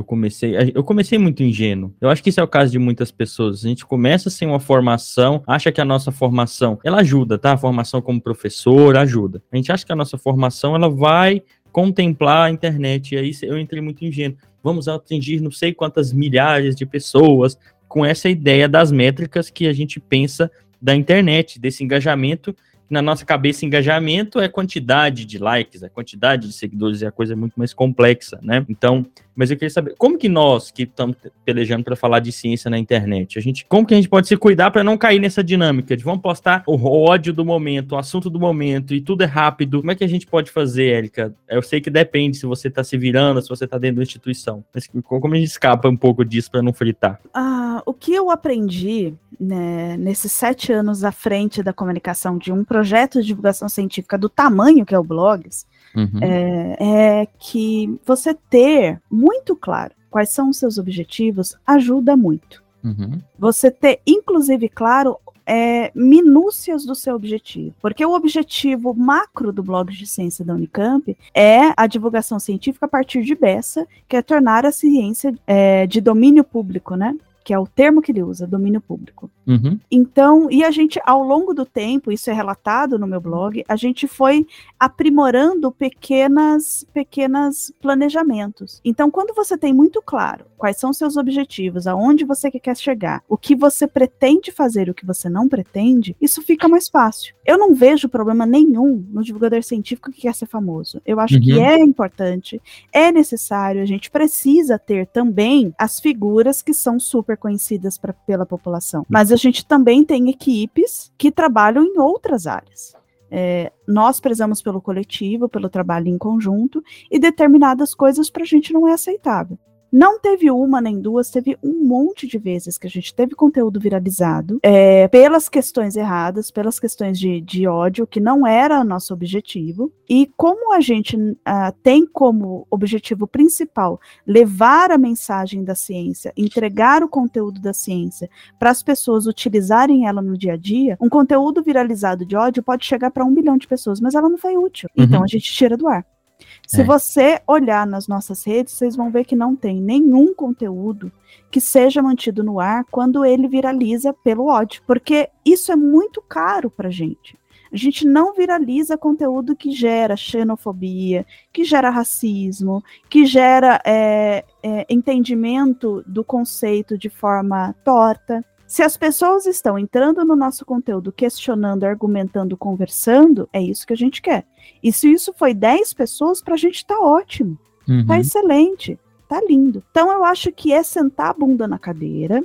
Eu comecei, eu comecei muito ingênuo. Eu acho que isso é o caso de muitas pessoas. A gente começa sem uma formação, acha que a nossa formação, ela ajuda, tá? A formação como professor ajuda. A gente acha que a nossa formação ela vai contemplar a internet. E aí eu entrei muito ingênuo. Vamos atingir não sei quantas milhares de pessoas com essa ideia das métricas que a gente pensa da internet, desse engajamento na nossa cabeça, engajamento é quantidade de likes, é quantidade de seguidores, é a coisa muito mais complexa, né? Então, mas eu queria saber, como que nós que estamos pelejando para falar de ciência na internet, a gente, como que a gente pode se cuidar para não cair nessa dinâmica de vamos postar o ódio do momento, o assunto do momento e tudo é rápido? Como é que a gente pode fazer, Érica? Eu sei que depende se você está se virando, se você está dentro da instituição, mas como a gente escapa um pouco disso para não fritar? Ah, o que eu aprendi né, nesses sete anos à frente da comunicação de um projeto de divulgação científica do tamanho que é o Blogs, uhum. é, é que você ter muito claro quais são os seus objetivos ajuda muito. Uhum. Você ter, inclusive, claro, é, minúcias do seu objetivo. Porque o objetivo macro do blog de ciência da Unicamp é a divulgação científica a partir de Bessa, que é tornar a ciência é, de domínio público, né? Que é o termo que ele usa, domínio público. Uhum. Então, e a gente, ao longo do tempo, isso é relatado no meu blog, a gente foi aprimorando pequenas, pequenas planejamentos. Então, quando você tem muito claro quais são seus objetivos, aonde você quer chegar, o que você pretende fazer, o que você não pretende, isso fica mais fácil. Eu não vejo problema nenhum no divulgador científico que quer ser famoso. Eu acho uhum. que é importante, é necessário, a gente precisa ter também as figuras que são super conhecidas pra, pela população. Mas a gente também tem equipes que trabalham em outras áreas. É, nós prezamos pelo coletivo, pelo trabalho em conjunto, e determinadas coisas para a gente não é aceitável. Não teve uma nem duas, teve um monte de vezes que a gente teve conteúdo viralizado é, pelas questões erradas, pelas questões de, de ódio, que não era nosso objetivo. E como a gente uh, tem como objetivo principal levar a mensagem da ciência, entregar o conteúdo da ciência para as pessoas utilizarem ela no dia a dia, um conteúdo viralizado de ódio pode chegar para um bilhão de pessoas, mas ela não foi útil. Uhum. Então a gente tira do ar. Se é. você olhar nas nossas redes, vocês vão ver que não tem nenhum conteúdo que seja mantido no ar quando ele viraliza pelo ódio, porque isso é muito caro para gente. A gente não viraliza conteúdo que gera xenofobia, que gera racismo, que gera é, é, entendimento do conceito de forma torta. Se as pessoas estão entrando no nosso conteúdo, questionando, argumentando, conversando, é isso que a gente quer. E se isso foi 10 pessoas, para a gente tá ótimo. Uhum. Tá excelente. Tá lindo. Então eu acho que é sentar a bunda na cadeira,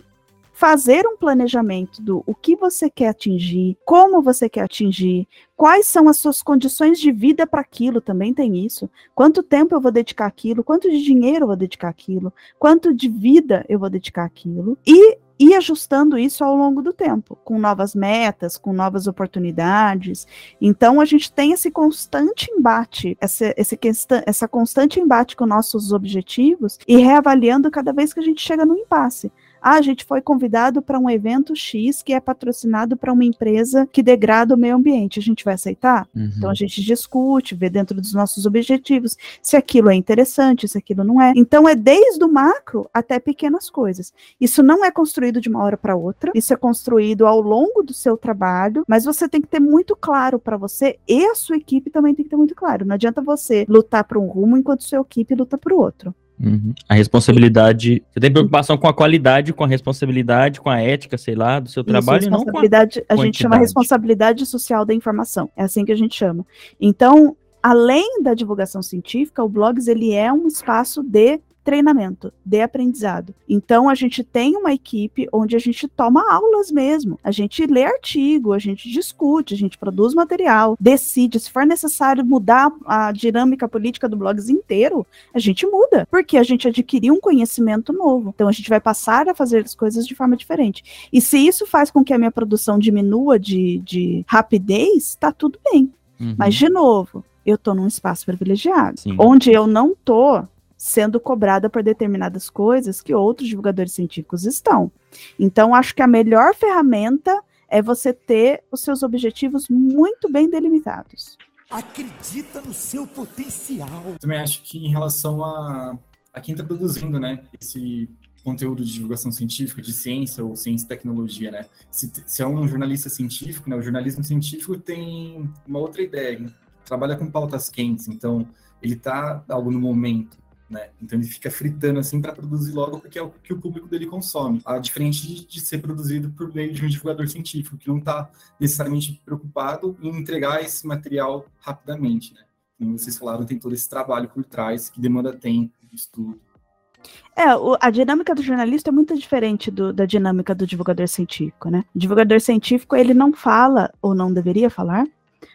fazer um planejamento do o que você quer atingir, como você quer atingir, quais são as suas condições de vida para aquilo, também tem isso. Quanto tempo eu vou dedicar aquilo, quanto de dinheiro eu vou dedicar aquilo, quanto de vida eu vou dedicar aquilo. E e ajustando isso ao longo do tempo, com novas metas, com novas oportunidades. Então, a gente tem esse constante embate, essa, esse, essa constante embate com nossos objetivos e reavaliando cada vez que a gente chega no impasse. Ah, a gente foi convidado para um evento X que é patrocinado para uma empresa que degrada o meio ambiente. A gente vai aceitar? Uhum. Então a gente discute, vê dentro dos nossos objetivos se aquilo é interessante, se aquilo não é. Então é desde o macro até pequenas coisas. Isso não é construído de uma hora para outra, isso é construído ao longo do seu trabalho, mas você tem que ter muito claro para você e a sua equipe também tem que ter muito claro. Não adianta você lutar por um rumo enquanto sua equipe luta por outro. Uhum. A responsabilidade. Você tem preocupação com a qualidade, com a responsabilidade, com a ética, sei lá, do seu trabalho Isso, e não com a. responsabilidade, a gente chama responsabilidade social da informação. É assim que a gente chama. Então, além da divulgação científica, o blogs ele é um espaço de treinamento, de aprendizado. Então a gente tem uma equipe onde a gente toma aulas mesmo. A gente lê artigo, a gente discute, a gente produz material, decide se for necessário mudar a dinâmica política do blogs inteiro, a gente muda, porque a gente adquiriu um conhecimento novo. Então a gente vai passar a fazer as coisas de forma diferente. E se isso faz com que a minha produção diminua de, de rapidez, tá tudo bem. Uhum. Mas, de novo, eu tô num espaço privilegiado, Sim. onde eu não tô sendo cobrada por determinadas coisas que outros divulgadores científicos estão. Então, acho que a melhor ferramenta é você ter os seus objetivos muito bem delimitados. Acredita no seu potencial. também acho que em relação a, a quem está produzindo, né, esse conteúdo de divulgação científica, de ciência ou ciência e tecnologia, né, se, se é um jornalista científico, né, o jornalismo científico tem uma outra ideia, né, trabalha com pautas quentes, então ele está algo no momento, né, então ele fica fritando assim para produzir logo porque é o que o público dele consome, a diferente de, de ser produzido por meio de um divulgador científico que não está necessariamente preocupado em entregar esse material rapidamente, né. Como vocês falaram, tem todo esse trabalho por trás que demanda tempo, estudo. É, a dinâmica do jornalista é muito diferente do- da dinâmica do divulgador científico, né? O divulgador científico, ele não fala, ou não deveria falar,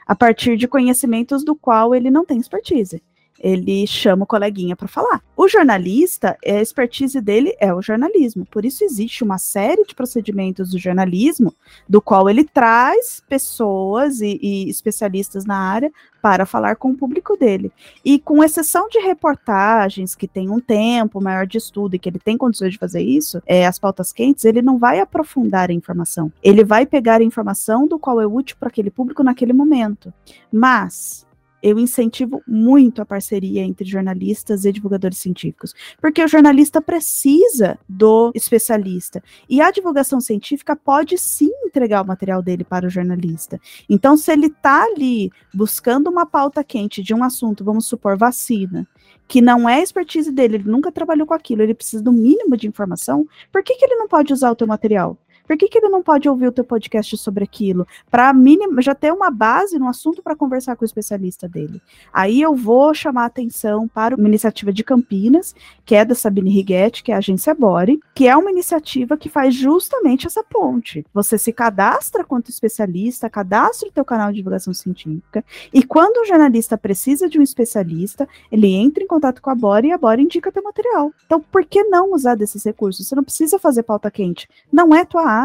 a partir de conhecimentos do qual ele não tem expertise. Ele chama o coleguinha para falar. O jornalista, é, a expertise dele é o jornalismo. Por isso existe uma série de procedimentos do jornalismo, do qual ele traz pessoas e, e especialistas na área para falar com o público dele. E com exceção de reportagens que tem um tempo maior de estudo e que ele tem condições de fazer isso, é, as pautas quentes, ele não vai aprofundar a informação. Ele vai pegar a informação do qual é útil para aquele público naquele momento. Mas eu incentivo muito a parceria entre jornalistas e divulgadores científicos, porque o jornalista precisa do especialista e a divulgação científica pode sim entregar o material dele para o jornalista. Então, se ele está ali buscando uma pauta quente de um assunto, vamos supor vacina, que não é expertise dele, ele nunca trabalhou com aquilo, ele precisa do mínimo de informação, por que, que ele não pode usar o teu material? Por que, que ele não pode ouvir o teu podcast sobre aquilo? Para já ter uma base no assunto para conversar com o especialista dele. Aí eu vou chamar atenção para uma iniciativa de Campinas, que é da Sabine Righetti, que é a agência Bore, que é uma iniciativa que faz justamente essa ponte. Você se cadastra quanto especialista, cadastra o teu canal de divulgação científica, e quando o jornalista precisa de um especialista, ele entra em contato com a Bore e a Bore indica teu material. Então, por que não usar desses recursos? Você não precisa fazer pauta quente. Não é tua área.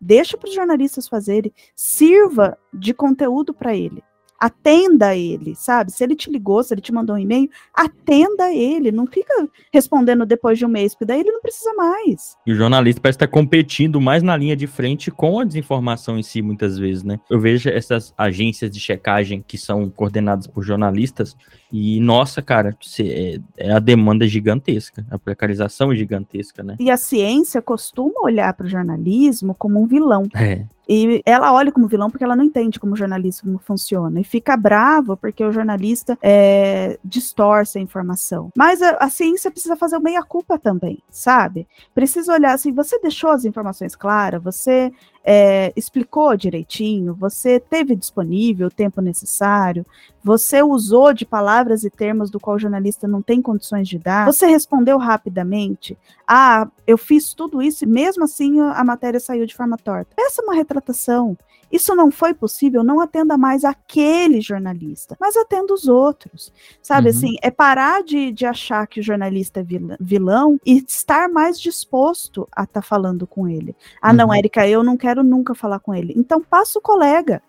Deixa para os jornalistas fazerem. Sirva de conteúdo para ele. Atenda ele, sabe? Se ele te ligou, se ele te mandou um e-mail, atenda ele. Não fica respondendo depois de um mês, porque daí ele não precisa mais. E o jornalista parece estar competindo mais na linha de frente com a desinformação em si, muitas vezes, né? Eu vejo essas agências de checagem que são coordenadas por jornalistas e, nossa, cara, é, é a demanda gigantesca, a precarização é gigantesca, né? E a ciência costuma olhar para o jornalismo como um vilão. É. E ela olha como vilão porque ela não entende como o jornalismo funciona. E fica brava porque o jornalista é, distorce a informação. Mas a, a ciência precisa fazer o meia-culpa também, sabe? Precisa olhar assim: você deixou as informações claras, você é, explicou direitinho, você teve disponível o tempo necessário, você usou de palavras e termos do qual o jornalista não tem condições de dar, você respondeu rapidamente. Ah, eu fiz tudo isso e mesmo assim a matéria saiu de forma torta. Peça uma retratação. Isso não foi possível, não atenda mais aquele jornalista, mas atenda os outros. Sabe Uhum. assim, é parar de, de achar que o jornalista é vil- vilão e estar mais disposto a estar falando com ele. Ah, não, Uhum. Érica, eu não quero nunca falar com ele. Então passa o colega.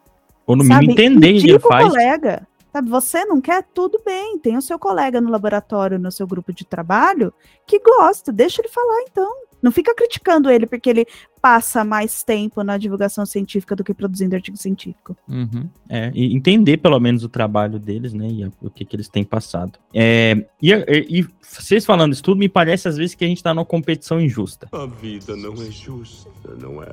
Ou no mínimo entender o que ele faz. colega. Sabe, você não quer? Tudo bem. Tem o seu colega no laboratório, no seu grupo de trabalho, que gosta. Deixa ele falar, então. Não fica criticando ele porque ele passa mais tempo na divulgação científica do que produzindo artigo científico. Uhum. É, e entender pelo menos o trabalho deles, né, e o que, que eles têm passado. É, e, e, e, vocês falando isso tudo, me parece às vezes que a gente tá numa competição injusta. A vida não é justa, não é?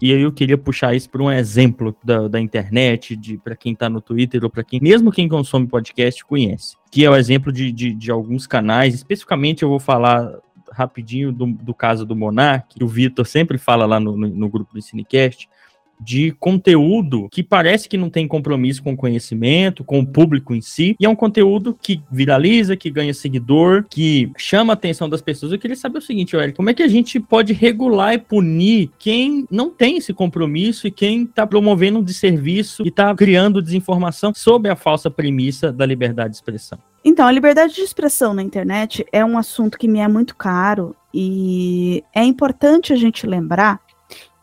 E aí eu queria puxar isso para um exemplo da, da internet, de para quem tá no Twitter ou para quem, mesmo quem consome podcast, conhece. Que é o exemplo de, de, de alguns canais, especificamente eu vou falar rapidinho do, do caso do Monark, que o Vitor sempre fala lá no, no, no grupo do Cinecast, de conteúdo que parece que não tem compromisso com o conhecimento, com o público em si, e é um conteúdo que viraliza, que ganha seguidor, que chama a atenção das pessoas. Eu queria saber o seguinte, Eric, como é que a gente pode regular e punir quem não tem esse compromisso e quem está promovendo um desserviço e está criando desinformação sob a falsa premissa da liberdade de expressão? Então, a liberdade de expressão na internet é um assunto que me é muito caro e é importante a gente lembrar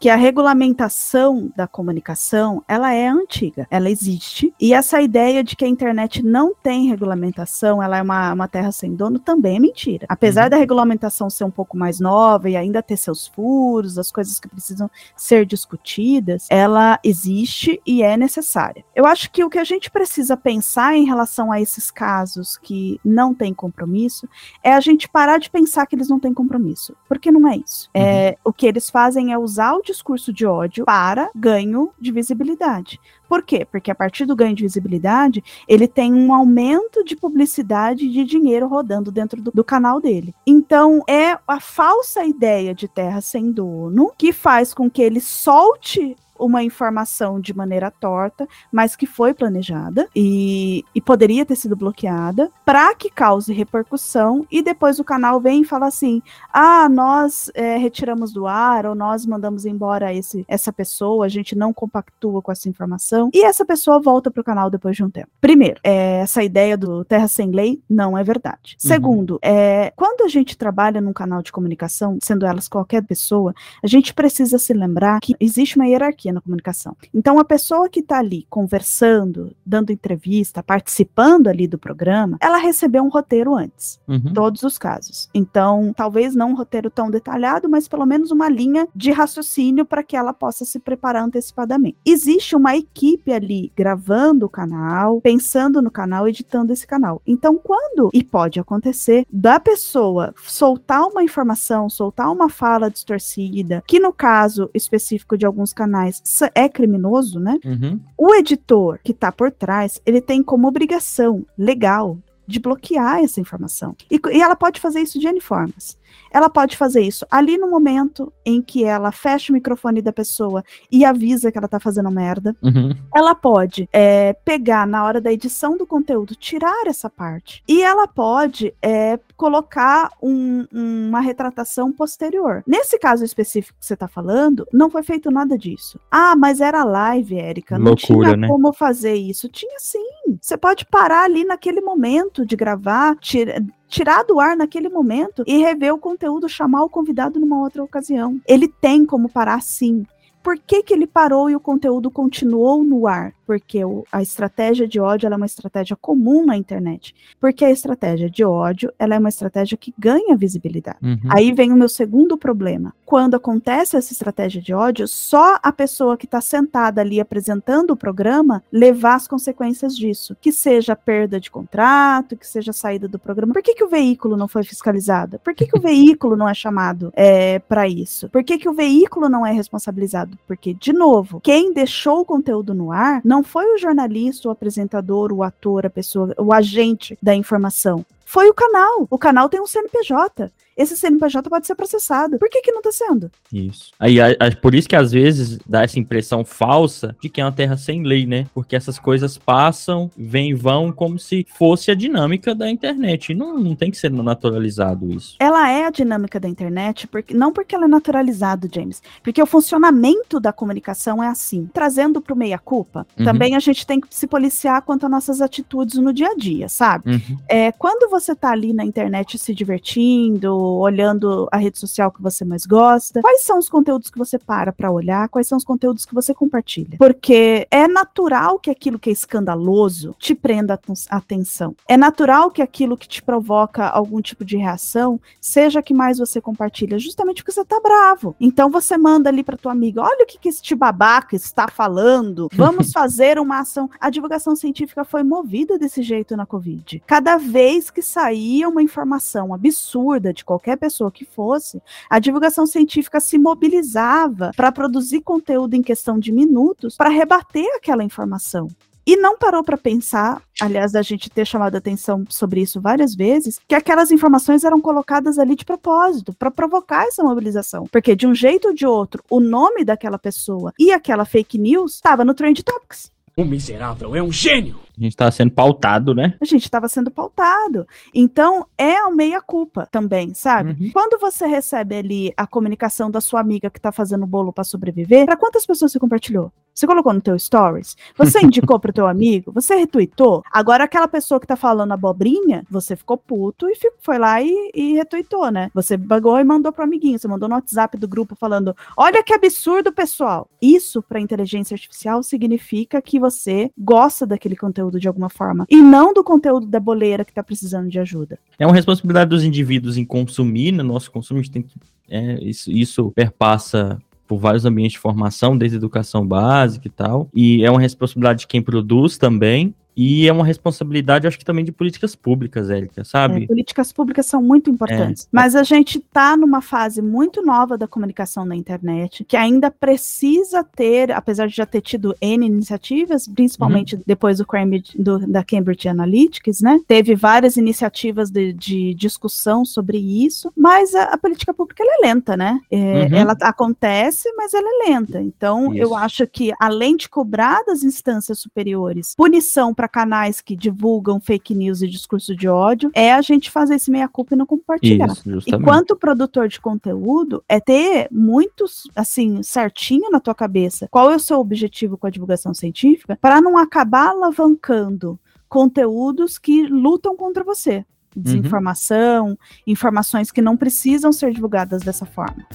que a regulamentação da comunicação, ela é antiga, ela existe, e essa ideia de que a internet não tem regulamentação, ela é uma, uma terra sem dono, também é mentira. Apesar uhum. da regulamentação ser um pouco mais nova e ainda ter seus furos, as coisas que precisam ser discutidas, ela existe e é necessária. Eu acho que o que a gente precisa pensar em relação a esses casos que não têm compromisso é a gente parar de pensar que eles não têm compromisso, porque não é isso. É, uhum. É, o que eles fazem é usar o discurso de ódio para ganho de visibilidade. Por quê? Porque a partir do ganho de visibilidade, ele tem um aumento de publicidade e de dinheiro rodando dentro do, do, canal dele. Então, é a falsa ideia de terra sem dono que faz com que ele solte uma informação de maneira torta, mas que foi planejada e, e poderia ter sido bloqueada, para que cause repercussão e depois o canal vem e fala assim: ah, nós é, retiramos do ar ou nós mandamos embora esse, essa pessoa, a gente não compactua com essa informação, e essa pessoa volta para o canal depois de um tempo. Primeiro, é, essa ideia do terra sem lei não é verdade. Uhum. Segundo, é, quando a gente trabalha num canal de comunicação, sendo elas qualquer pessoa, a gente precisa se lembrar que existe uma hierarquia na comunicação. Então, a pessoa que está ali conversando, dando entrevista, participando ali do programa, ela recebeu um roteiro antes, uhum. todos os casos. Então, talvez não um roteiro tão detalhado, mas pelo menos uma linha de raciocínio para que ela possa se preparar antecipadamente. Existe uma equipe ali gravando o canal, pensando no canal, editando esse canal. Então, quando, e pode acontecer, da pessoa soltar uma informação, soltar uma fala distorcida, que no caso específico de alguns canais é criminoso, né? Uhum. O editor que está por trás, ele tem como obrigação legal de bloquear essa informação. E, e ela pode fazer isso de N formas. Ela pode fazer isso ali no momento em que ela fecha o microfone da pessoa e avisa que ela tá fazendo merda. Uhum. Ela pode é, pegar na hora da edição do conteúdo, tirar essa parte. E ela pode é, colocar um, uma retratação posterior. Nesse caso específico que você tá falando, não foi feito nada disso. Ah, mas era live, Érica. Não Loucura, tinha né? como fazer isso. Tinha sim. Você pode parar ali naquele momento de gravar, tira, tirar do ar naquele momento e rever o conteúdo, chamar o convidado numa outra ocasião. Ele tem como parar sim. Por que, que ele parou e o conteúdo continuou no ar? porque o, a estratégia de ódio é uma estratégia comum na internet. Porque a estratégia de ódio ela é uma estratégia que ganha visibilidade. Uhum. Aí vem o meu segundo problema. Quando acontece essa estratégia de ódio, só a pessoa que está sentada ali apresentando o programa levar as consequências disso. Que seja perda de contrato, que seja saída do programa. Por que, que o veículo não foi fiscalizado? Por que, que o veículo não é chamado é, para isso? Por que, que o veículo não é responsabilizado? Porque, de novo, quem deixou o conteúdo no ar não foi o jornalista, o apresentador, o ator, a pessoa, o agente da informação. Foi o canal. O canal tem um CNPJ esse CNPJ pode ser processado. Por que, que não está sendo? Isso. Aí, a, a, por isso que às vezes dá essa impressão falsa de que é uma terra sem lei, né? Porque essas coisas passam, vêm e vão como se fosse a dinâmica da internet. E não, não tem que ser naturalizado isso. Ela é a dinâmica da internet, porque não porque ela é naturalizado, James. Porque o funcionamento da comunicação é assim. Trazendo para o meia-culpa, uhum. também a gente tem que se policiar quanto às nossas atitudes no dia a dia, sabe? Uhum. É, quando você tá ali na internet se divertindo, olhando a rede social que você mais gosta, quais são os conteúdos que você para para olhar, quais são os conteúdos que você compartilha? Porque é natural que aquilo que é escandaloso te prenda a atenção. É natural que aquilo que te provoca algum tipo de reação seja que mais você compartilha, justamente porque você tá bravo. Então você manda ali para tua amiga, olha o que, que este babaca está falando, vamos fazer uma ação. A divulgação científica foi movida desse jeito na Covid. Cada vez que saía uma informação absurda de qualquer pessoa que fosse, a divulgação científica se mobilizava para produzir conteúdo em questão de minutos para rebater aquela informação. E não parou para pensar, aliás, da gente ter chamado atenção sobre isso várias vezes, que aquelas informações eram colocadas ali de propósito, para provocar essa mobilização. Porque de um jeito ou de outro, o nome daquela pessoa e aquela fake news estava no Trend Topics. O miserável é um gênio! A gente estava sendo pautado, né? A gente estava sendo pautado. Então, é a meia-culpa também, sabe? Uhum. Quando você recebe ali a comunicação da sua amiga que está fazendo bolo para sobreviver, para quantas pessoas você compartilhou? Você colocou no teu stories? Você indicou pro teu amigo? Você retweetou? Agora aquela pessoa que tá falando abobrinha, você ficou puto e foi lá e, e retweetou, né? Você bagou e mandou pro amiguinho, você mandou no WhatsApp do grupo falando: "Olha que absurdo, pessoal". Isso para inteligência artificial significa que você gosta daquele conteúdo de alguma forma e não do conteúdo da boleira que tá precisando de ajuda. É uma responsabilidade dos indivíduos em consumir, no nosso consumo a gente tem que é, isso, isso perpassa por vários ambientes de formação, desde educação básica e tal. E é uma responsabilidade de quem produz também, e é uma responsabilidade, acho que também de políticas públicas, Érica, sabe? É, políticas públicas são muito importantes. É. Mas a gente está numa fase muito nova da comunicação na internet, que ainda precisa ter, apesar de já ter tido N iniciativas, principalmente uhum. depois do, Cambridge, do, da Cambridge Analytics, né? Teve várias iniciativas de, de discussão sobre isso, mas a, a política pública é lenta, né? É, uhum. Ela acontece, mas ela é lenta. Então, isso. eu acho que, além de cobrar das instâncias superiores punição para canais que divulgam fake news e discurso de ódio, é a gente fazer esse meia-culpa e não compartilhar. Isso, e quanto produtor de conteúdo, é ter muito, assim, certinho na tua cabeça qual é o seu objetivo com a divulgação científica, para não acabar alavancando conteúdos que lutam contra você. Uhum. Desinformação, uhum. informações que não precisam ser divulgadas dessa forma.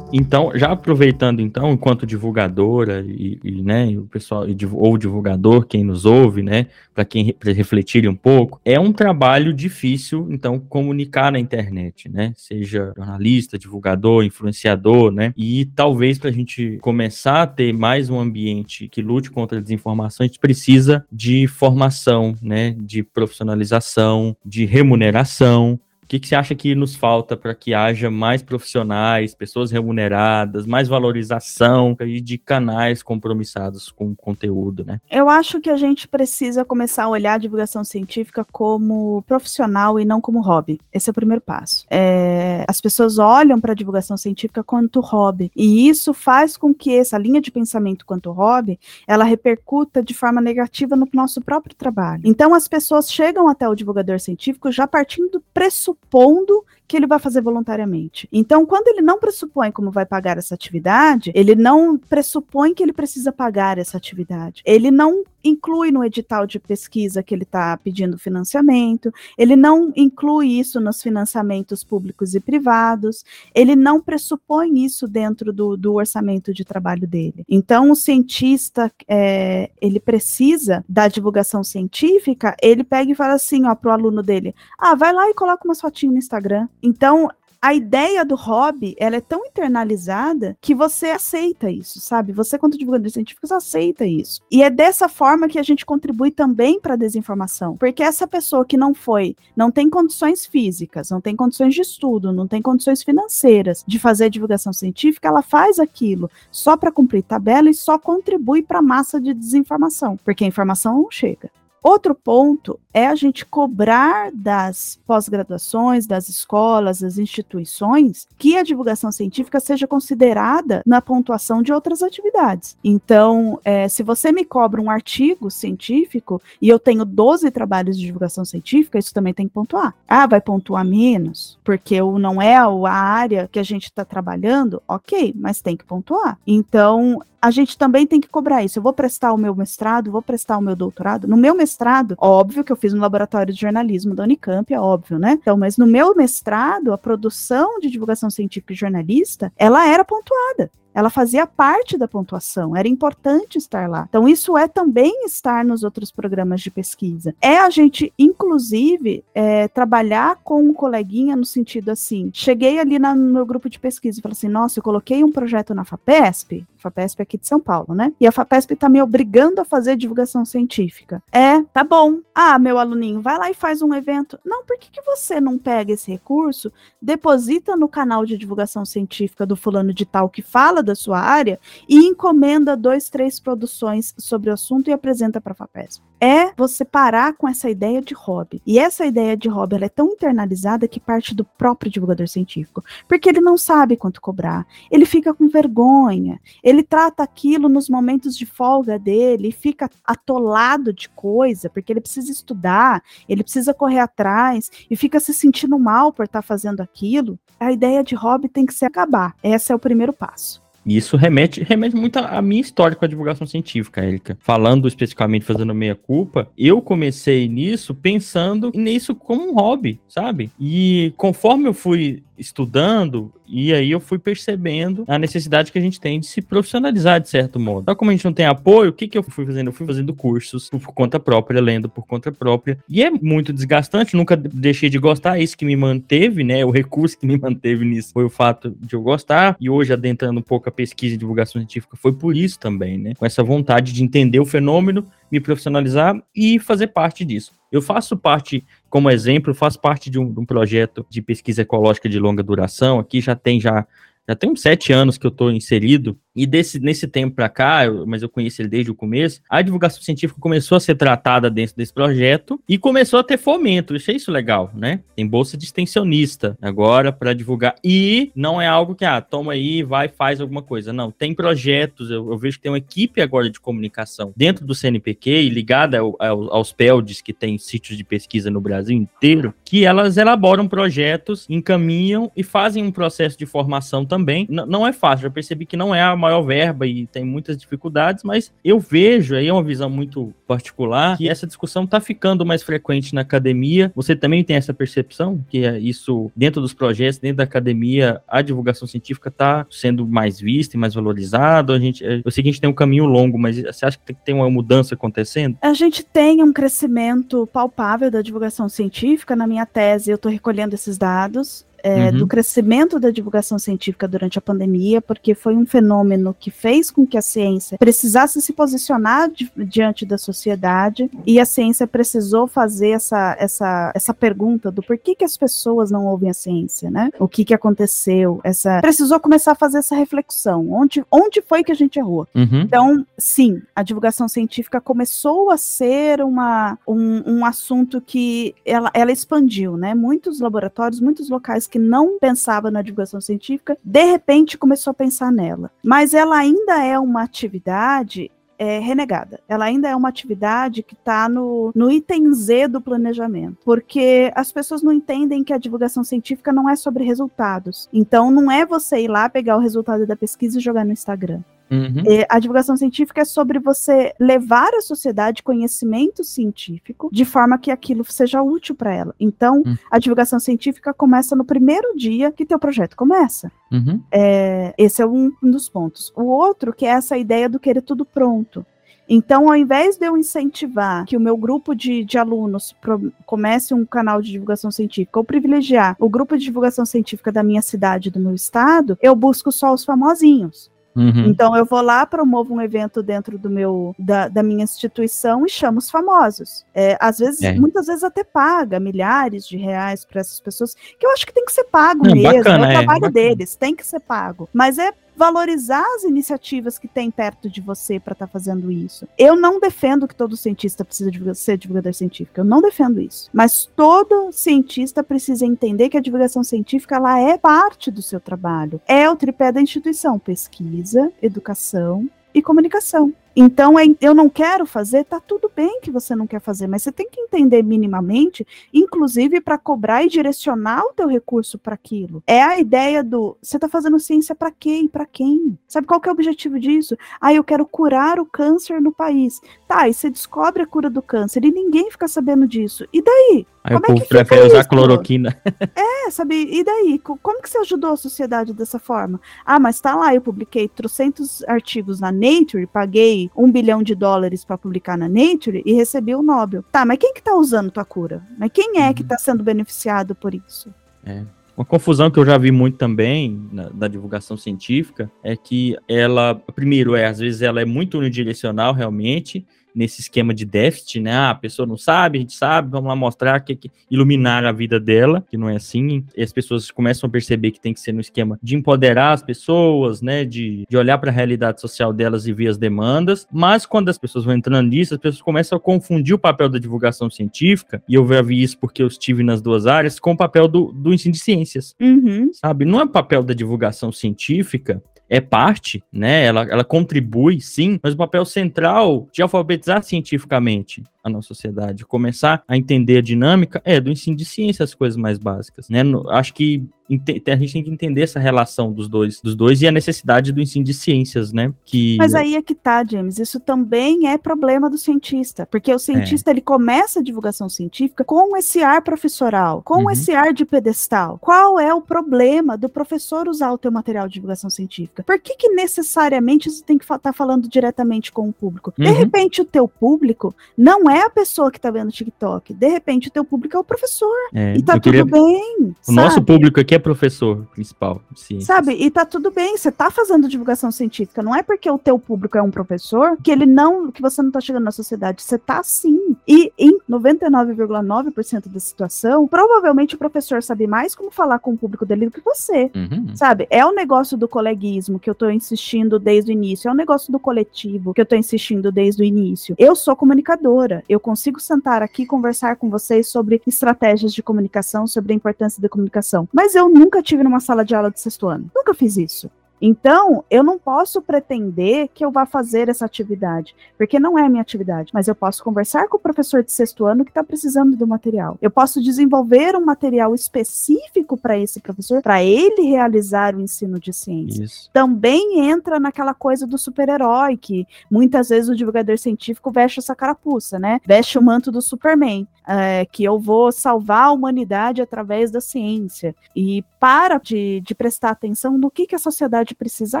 Então, já aproveitando então, enquanto divulgadora e, e né, o pessoal ou divulgador, quem nos ouve, né, para quem pra refletir um pouco, é um trabalho difícil, então, comunicar na internet, né, seja jornalista, divulgador, influenciador, né, e talvez para a gente começar a ter mais um ambiente que lute contra a desinformação, a gente precisa de formação, né, de profissionalização, de remuneração, o que, que você acha que nos falta para que haja mais profissionais, pessoas remuneradas, mais valorização de canais compromissados com o conteúdo, né? Eu acho que a gente precisa começar a olhar a divulgação científica como profissional e não como hobby. Esse é o primeiro passo. É, as pessoas olham para a divulgação científica quanto hobby, e isso faz com que essa linha de pensamento quanto hobby, ela repercuta de forma negativa no nosso próprio trabalho. Então as pessoas chegam até o divulgador científico já partindo do pressuposto pressupondo que ele vai fazer voluntariamente. Então, quando ele não pressupõe como vai pagar essa atividade, ele não pressupõe que ele precisa pagar essa atividade. Ele não inclui no edital de pesquisa que ele está pedindo financiamento, ele não inclui isso nos financiamentos públicos e privados, ele não pressupõe isso dentro do, do orçamento de trabalho dele. Então, o cientista, é, ele precisa da divulgação científica, ele pega e fala assim, ó, pro aluno dele, ah, vai lá e coloca uma fotinho no Instagram. Então, a ideia do hobby, ela é tão internalizada que você aceita isso, sabe? Você, quanto divulgador científico, aceita isso. E é dessa forma que a gente contribui também para a desinformação. Porque essa pessoa que não foi, não tem condições físicas, não tem condições de estudo, não tem condições financeiras de fazer divulgação científica, ela faz aquilo só para cumprir tabela e só contribui para a massa de desinformação. Porque a informação não chega Outro ponto é a gente cobrar das pós-graduações, das escolas, das instituições, que a divulgação científica seja considerada na pontuação de outras atividades. Então, é, se você me cobra um artigo científico e eu tenho 12 trabalhos de divulgação científica, isso também tem que pontuar. Ah, vai pontuar menos, porque não é a área que a gente está trabalhando? Ok, mas tem que pontuar. Então, a gente também tem que cobrar isso. Eu vou prestar o meu mestrado, vou prestar o meu doutorado. No meu mestrado, óbvio que eu fiz no laboratório de jornalismo da Unicamp, é óbvio, né? Então, mas no meu mestrado, a produção de divulgação científica e jornalista, ela era pontuada ela fazia parte da pontuação, era importante estar lá. Então, isso é também estar nos outros programas de pesquisa. É a gente, inclusive, é, trabalhar com um coleguinha no sentido assim: cheguei ali na, no meu grupo de pesquisa e falei assim, nossa, eu coloquei um projeto na FAPESP, FAPESP aqui de São Paulo, né? E a FAPESP está me obrigando a fazer divulgação científica. É, tá bom. Ah, meu aluninho, vai lá e faz um evento. Não, por que, que você não pega esse recurso, deposita no canal de divulgação científica do fulano de tal que fala da sua área e encomenda dois, três produções sobre o assunto e apresenta para a FAPESP. É você parar com essa ideia de hobby. E essa ideia de hobby é tão internalizada que parte do próprio divulgador científico. Porque ele não sabe quanto cobrar, ele fica com vergonha, ele trata aquilo nos momentos de folga dele, fica atolado de coisa, porque ele precisa estudar, ele precisa correr atrás e fica se sentindo mal por estar tá fazendo aquilo. A ideia de hobby tem que se acabar. Esse é o primeiro passo. E isso remete, remete muito à minha história com a divulgação científica, Érica. Falando especificamente, fazendo meia culpa, eu comecei nisso pensando nisso como um hobby, sabe? E conforme eu fui estudando, e aí eu fui percebendo a necessidade que a gente tem de se profissionalizar de certo modo. Como a gente não tem apoio, o que, que eu fui fazendo? Eu fui fazendo cursos por conta própria, lendo por conta própria. E é muito desgastante, nunca deixei de gostar, é isso que me manteve, né? O recurso que me manteve nisso foi o fato de eu gostar. E hoje, adentrando um pouco a pesquisa e divulgação científica, foi por isso também, né? Com essa vontade de entender o fenômeno, me profissionalizar e fazer parte disso. Eu faço parte, como exemplo, faço parte de um, de um projeto de pesquisa ecológica de longa duração. Aqui já tem já já tem uns sete anos que eu estou inserido e desse, nesse tempo para cá, eu, mas eu conheço ele desde o começo, a divulgação científica começou a ser tratada dentro desse projeto e começou a ter fomento. Eu achei isso legal, né? Tem bolsa de extensionista agora para divulgar. E não é algo que, ah, toma aí, vai, faz alguma coisa. Não, tem projetos. Eu, eu vejo que tem uma equipe agora de comunicação dentro do CNPq e ligada ao, ao, aos PELDs, que tem sítios de pesquisa no Brasil inteiro, que elas elaboram projetos, encaminham e fazem um processo de formação também. N não é fácil, eu percebi que não é a maior verba e tem muitas dificuldades, mas eu vejo, aí é uma visão muito particular, que essa discussão está ficando mais frequente na academia. Você também tem essa percepção que é isso, dentro dos projetos, dentro da academia, a divulgação científica está sendo mais vista e mais valorizada? A gente, eu sei que a gente tem um caminho longo, mas você acha que tem uma mudança acontecendo? A gente tem um crescimento palpável da divulgação científica. Na minha tese, eu estou recolhendo esses dados é, uhum. do crescimento da divulgação científica durante a pandemia, porque foi um fenômeno que fez com que a ciência precisasse se posicionar di diante da sociedade e a ciência precisou fazer essa, essa, essa pergunta do porquê que as pessoas não ouvem a ciência, né? O que que aconteceu? Essa precisou começar a fazer essa reflexão. Onde, onde foi que a gente errou? Uhum. Então, sim, a divulgação científica começou a ser uma, um, um assunto que ela, ela expandiu, né? Muitos laboratórios, muitos locais que que não pensava na divulgação científica, de repente começou a pensar nela. Mas ela ainda é uma atividade é, renegada. Ela ainda é uma atividade que está no, no item Z do planejamento, porque as pessoas não entendem que a divulgação científica não é sobre resultados. Então, não é você ir lá pegar o resultado da pesquisa e jogar no Instagram. Uhum. a divulgação científica é sobre você levar à sociedade conhecimento científico de forma que aquilo seja útil para ela. Então, uhum. a divulgação científica começa no primeiro dia que teu projeto começa. Uhum. É, esse é um, dos pontos. O outro que é essa ideia do querer tudo pronto. Então, ao invés de eu incentivar que o meu grupo de, de alunos pro, comece um canal de divulgação científica, ou privilegiar o grupo de divulgação científica da minha cidade, do meu estado, eu busco só os famosinhos. Uhum. Então eu vou lá, promovo um evento dentro do meu da, da minha instituição e chamo os famosos. É, às vezes, é. muitas vezes até paga milhares de reais para essas pessoas, que eu acho que tem que ser pago Não, mesmo. Bacana, é o trabalho deles, tem que ser pago. Mas é valorizar as iniciativas que tem perto de você para estar tá fazendo isso. Eu não defendo que todo cientista precisa ser divulgador científico, eu não defendo isso. Mas todo cientista precisa entender que a divulgação científica ela é parte do seu trabalho. É o tripé da instituição: pesquisa, educação e comunicação. Então, é, eu não quero fazer, tá tudo bem que você não quer fazer, mas você tem que entender minimamente, inclusive para cobrar e direcionar o teu recurso para aquilo. É a ideia do, você tá fazendo ciência para quê e para quem? Sabe qual que é o objetivo disso? Ah, eu quero curar o câncer no país. Tá, e você descobre a cura do câncer e ninguém fica sabendo disso. E daí? Aí Como o é povo é prefere usar isso? cloroquina. É, sabe? E daí? Como que você ajudou a sociedade dessa forma? Ah, mas tá lá, eu publiquei trocentos artigos na Nature, paguei um bilhão de dólares para publicar na Nature e recebi o Nobel. Tá, mas quem que tá usando tua cura? Mas quem é que uhum. tá sendo beneficiado por isso? É. Uma confusão que eu já vi muito também na, da divulgação científica é que ela, primeiro, é às vezes ela é muito unidirecional realmente, nesse esquema de déficit, né? Ah, a pessoa não sabe, a gente sabe, vamos lá mostrar que, que iluminar a vida dela, que não é assim. E as pessoas começam a perceber que tem que ser no esquema de empoderar as pessoas, né? De, de olhar para a realidade social delas e ver as demandas. Mas quando as pessoas vão entrando nisso, as pessoas começam a confundir o papel da divulgação científica, e eu já vi isso porque eu estive nas duas áreas, com o papel do, do ensino de ciências. Uhum. Sabe? Não é o papel da divulgação científica é parte, né? Ela, ela contribui, sim, mas o papel central de alfabetizar cientificamente a nossa sociedade, começar a entender a dinâmica é do ensino de ciência, as coisas mais básicas, né? Acho que a gente tem que entender essa relação dos dois, dos dois e a necessidade do ensino de ciências, né? Que... Mas aí é que tá, James. Isso também é problema do cientista, porque o cientista é. ele começa a divulgação científica com esse ar professoral, com uhum. esse ar de pedestal. Qual é o problema do professor usar o teu material de divulgação científica? Por que, que necessariamente você tem que estar tá falando diretamente com o público? Uhum. De repente o teu público não é a pessoa que está vendo o TikTok. De repente o teu público é o professor. É, e tá tudo queria... bem. O sabe? nosso público aqui é professor principal. Sabe? E tá tudo bem, você tá fazendo divulgação científica, não é porque o teu público é um professor que ele não, que você não tá chegando na sociedade, você tá sim. E em 99,9% da situação, provavelmente o professor sabe mais como falar com o público dele do que você. Uhum. Sabe? É o negócio do coleguismo que eu tô insistindo desde o início, é o negócio do coletivo que eu tô insistindo desde o início. Eu sou comunicadora, eu consigo sentar aqui e conversar com vocês sobre estratégias de comunicação, sobre a importância da comunicação, mas eu eu nunca tive numa sala de aula de sexto ano. Nunca fiz isso. Então, eu não posso pretender que eu vá fazer essa atividade, porque não é a minha atividade, mas eu posso conversar com o professor de sexto ano que está precisando do material. Eu posso desenvolver um material específico para esse professor, para ele realizar o ensino de ciência. Isso. Também entra naquela coisa do super-herói, que muitas vezes o divulgador científico veste essa carapuça, né? Veste o manto do Superman, é, que eu vou salvar a humanidade através da ciência. E para de, de prestar atenção no que, que a sociedade sociedade precisa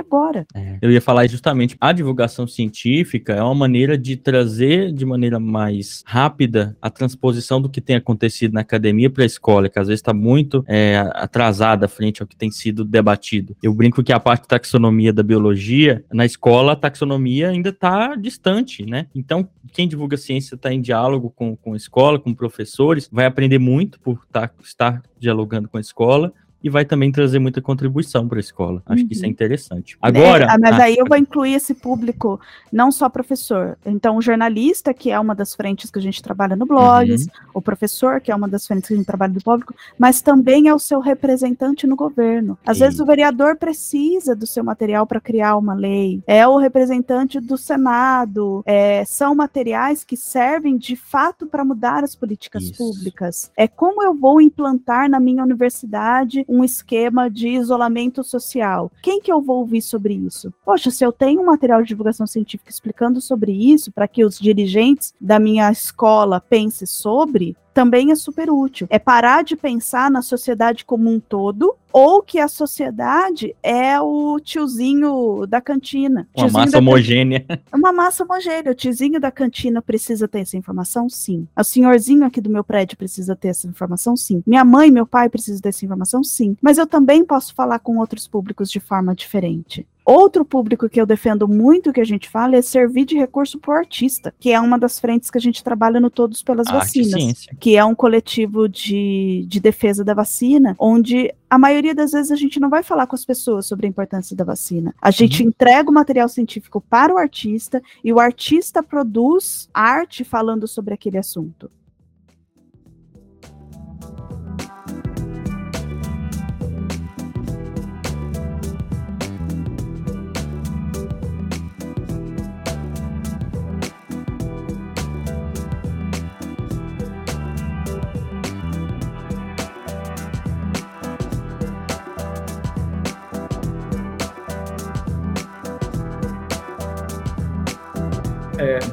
agora. É. Eu ia falar justamente, a divulgação científica é uma maneira de trazer de maneira mais rápida a transposição do que tem acontecido na academia para a escola, que às vezes está muito é, atrasada frente ao que tem sido debatido. Eu brinco que a parte de taxonomia da biologia, na escola, a taxonomia ainda está distante, né? Então, quem divulga ciência está em diálogo com, com a escola, com professores, vai aprender muito por tá, estar dialogando com a escola, e vai também trazer muita contribuição para a escola. Acho uhum. que isso é uhum. interessante. Agora. É, mas ah, aí eu vou incluir esse público, não só professor. Então, o jornalista, que é uma das frentes que a gente trabalha no blogs, uhum. o professor, que é uma das frentes que a gente trabalha no público, mas também é o seu representante no governo. Às vezes o vereador precisa do seu material para criar uma lei, é o representante do Senado, é, são materiais que servem de fato para mudar as políticas isso. públicas. É como eu vou implantar na minha universidade um esquema de isolamento social. Quem que eu vou ouvir sobre isso? Poxa, se eu tenho um material de divulgação científica explicando sobre isso, para que os dirigentes da minha escola pensem sobre, também é super útil. É parar de pensar na sociedade como um todo ou que a sociedade é o tiozinho da cantina. Uma massa homogênea. É uma massa homogênea. O tiozinho da cantina precisa ter essa informação? Sim. O senhorzinho aqui do meu prédio precisa ter essa informação? Sim. Minha mãe, meu pai precisam ter essa informação? Sim. Mas eu também posso falar com outros públicos de forma diferente. Outro público que eu defendo muito que a gente fala é servir de recurso para o artista, que é uma das frentes que a gente trabalha no Todos pelas Arte Vacinas, que é um coletivo de, de defesa da vacina, onde a maioria das vezes a gente não vai falar com as pessoas sobre a importância da vacina. A gente entrega o material científico para o artista e o artista produz arte falando sobre aquele assunto.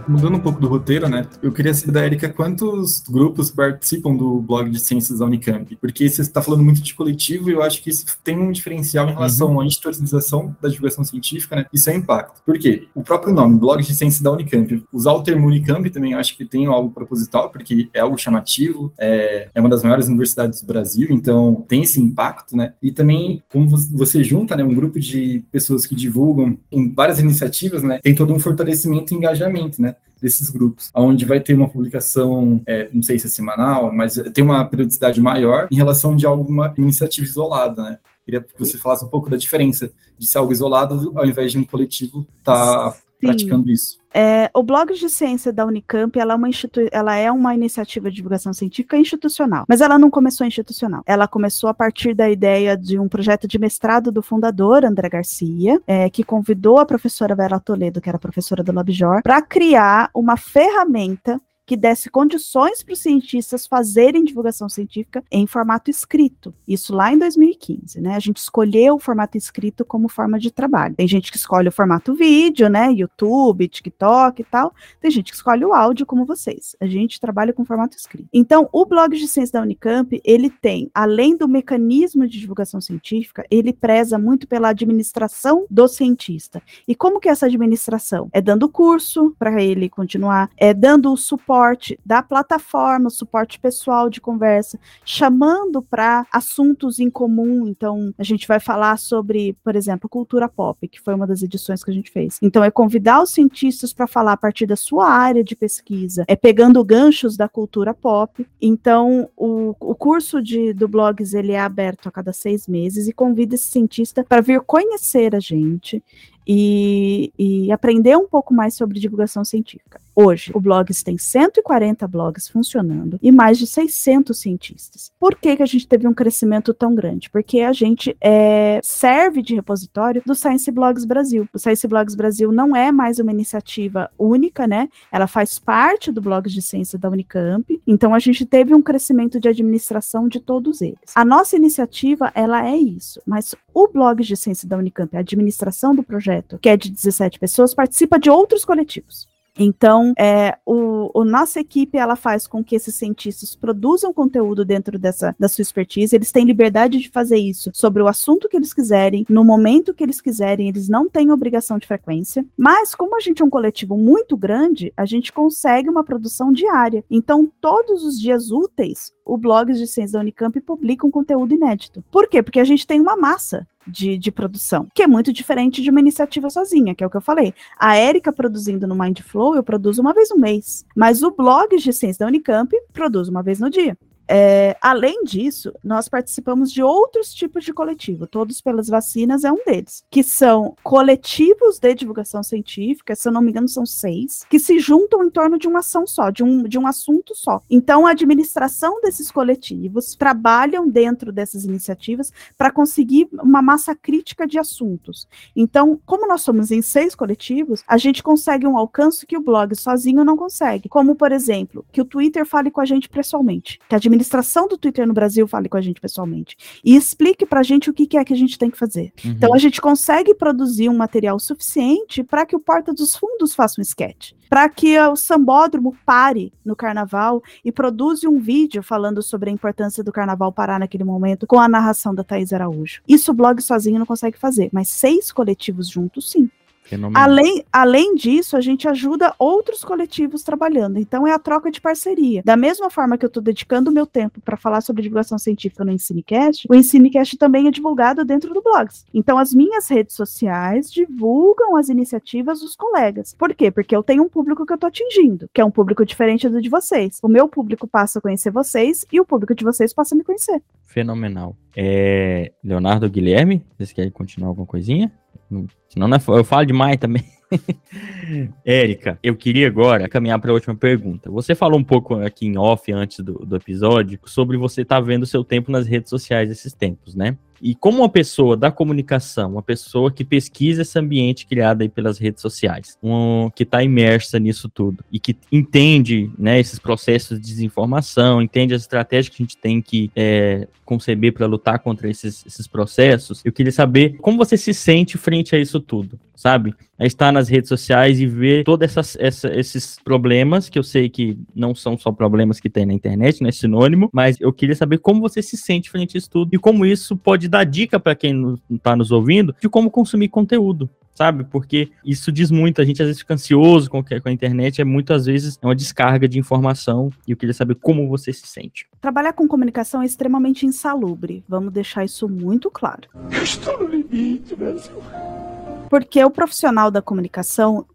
Mudando um pouco do roteiro, né? Eu queria saber da Erika quantos grupos participam do blog de ciências da Unicamp? Porque você está falando muito de coletivo e eu acho que isso tem um diferencial em relação à editorialização da divulgação científica, né? Isso é impacto. Por quê? O próprio nome, blog de ciências da Unicamp, usar o termo Unicamp também eu acho que tem algo proposital, porque é algo chamativo, é, é uma das maiores universidades do Brasil, então tem esse impacto, né? E também, como você junta, né, um grupo de pessoas que divulgam em várias iniciativas, né? Tem todo um fortalecimento e engajamento, né? desses grupos, onde vai ter uma publicação, é, não sei se é semanal, mas tem uma periodicidade maior em relação de alguma iniciativa isolada, né? Queria que você falasse um pouco da diferença de ser algo isolado ao invés de um coletivo estar tá praticando isso. É, o blog de ciência da Unicamp ela é, uma ela é uma iniciativa de divulgação científica institucional, mas ela não começou institucional. Ela começou a partir da ideia de um projeto de mestrado do fundador, André Garcia, é, que convidou a professora Vera Toledo, que era professora do LabJOR, para criar uma ferramenta que desse condições para os cientistas fazerem divulgação científica em formato escrito. Isso lá em 2015, né? A gente escolheu o formato escrito como forma de trabalho. Tem gente que escolhe o formato vídeo, né? YouTube, TikTok e tal. Tem gente que escolhe o áudio, como vocês. A gente trabalha com formato escrito. Então, o blog de ciência da Unicamp, ele tem, além do mecanismo de divulgação científica, ele preza muito pela administração do cientista. E como que é essa administração? É dando curso para ele continuar, é dando o suporte da plataforma, suporte pessoal de conversa, chamando para assuntos em comum. Então, a gente vai falar sobre, por exemplo, cultura pop, que foi uma das edições que a gente fez. Então, é convidar os cientistas para falar a partir da sua área de pesquisa, é pegando ganchos da cultura pop. Então, o, o curso de, do Blogs ele é aberto a cada seis meses e convida esse cientista para vir conhecer a gente e, e, aprender um pouco mais sobre divulgação científica. Hoje, o Blogs tem 140 blogs funcionando e mais de 600 cientistas. Por que, que a gente teve um crescimento tão grande? Porque a gente é, serve de repositório do Science Blogs Brasil. O Science Blogs Brasil não é mais uma iniciativa única, né? Ela faz parte do Blogs de Ciência da Unicamp. Então, a gente teve um crescimento de administração de todos eles. A nossa iniciativa, ela é isso, mas o Blogs de Ciência da Unicamp, a administração do projeto, que é de 17 pessoas, participa de outros coletivos. Então, é, o, o, nossa equipe ela faz com que esses cientistas produzam conteúdo dentro dessa da sua expertise. Eles têm liberdade de fazer isso sobre o assunto que eles quiserem, no momento que eles quiserem. Eles não têm obrigação de frequência. Mas como a gente é um coletivo muito grande, a gente consegue uma produção diária. Então, todos os dias úteis, o blog de ciência da Unicamp publica um conteúdo inédito. Por quê? Porque a gente tem uma massa de, de, produção, que é muito diferente de uma iniciativa sozinha, que é o que eu falei. A Érica produzindo no Mindflow, eu produzo uma vez no mês, mas o blog de ciência da Unicamp produz uma vez no dia. É, além disso, nós participamos de outros tipos de coletivo, todos pelas vacinas é um deles, que são coletivos de divulgação científica, se eu não me engano, são seis, que se juntam em torno de uma ação só, de um, de um assunto só. Então, a administração desses coletivos trabalham dentro dessas iniciativas para conseguir uma massa crítica de assuntos. Então, como nós somos em seis coletivos, a gente consegue um alcance que o blog sozinho não consegue. Como, por exemplo, que o Twitter fale com a gente pessoalmente, que a administração do Twitter no Brasil fale com a gente pessoalmente e explique para a gente o que, que, é que a gente tem que fazer. Uhum. Então a gente consegue produzir um material suficiente para que o Porta dos Fundos faça um sketch, para que o Sambódromo pare no Carnaval e produza um vídeo falando sobre a importância do Carnaval parar naquele momento com a narração da Thaís Araújo. Isso o blog sozinho não consegue fazer, mas seis coletivos juntos sim. Fenomenal. Além, além disso, a gente ajuda outros coletivos trabalhando. Então, é a troca de parceria. Da mesma forma que eu estou dedicando o meu tempo para falar sobre divulgação científica no Ensinecast, o Ensinecast também é divulgado dentro do Blogs. Então, as minhas redes sociais divulgam as iniciativas dos colegas. Por quê? Porque eu tenho um público que eu estou atingindo, que é um público diferente do de vocês. O meu público passa a conhecer vocês e o público de vocês passa a me conhecer. Fenomenal. É, Leonardo Guilherme, vocês querem continuar alguma coisinha? Não- Senão não é, eu falo demais também. Érica, eu queria agora caminhar para a última pergunta. Você falou um pouco aqui em off antes do, do episódio sobre você estar vendo o seu tempo nas redes sociais esses tempos, né? E como uma pessoa da comunicação, uma pessoa que pesquisa esse ambiente criado aí pelas redes sociais, um, que está imersa nisso tudo e que entende né, esses processos de desinformação, entende as estratégias que a gente tem que é, conceber para lutar contra esses, esses processos, eu queria saber como você se sente frente a isso tudo, sabe? A estar nas redes sociais e ver todos essa- esses problemas, que eu sei que não são só problemas que tem na internet, não é sinônimo, mas eu queria saber como você se sente frente a isso tudo e como isso pode dar dica para quem não está nos ouvindo de como consumir conteúdo. Sabe? Porque isso diz muito, a gente às vezes fica ansioso com, com a internet, é muitas vezes é uma descarga de informação, e eu queria saber como você se sente. Trabalhar com comunicação é extremamente insalubre. Vamos deixar isso muito claro. Estou no limite, Brasil. Porque o profissional da comunicação,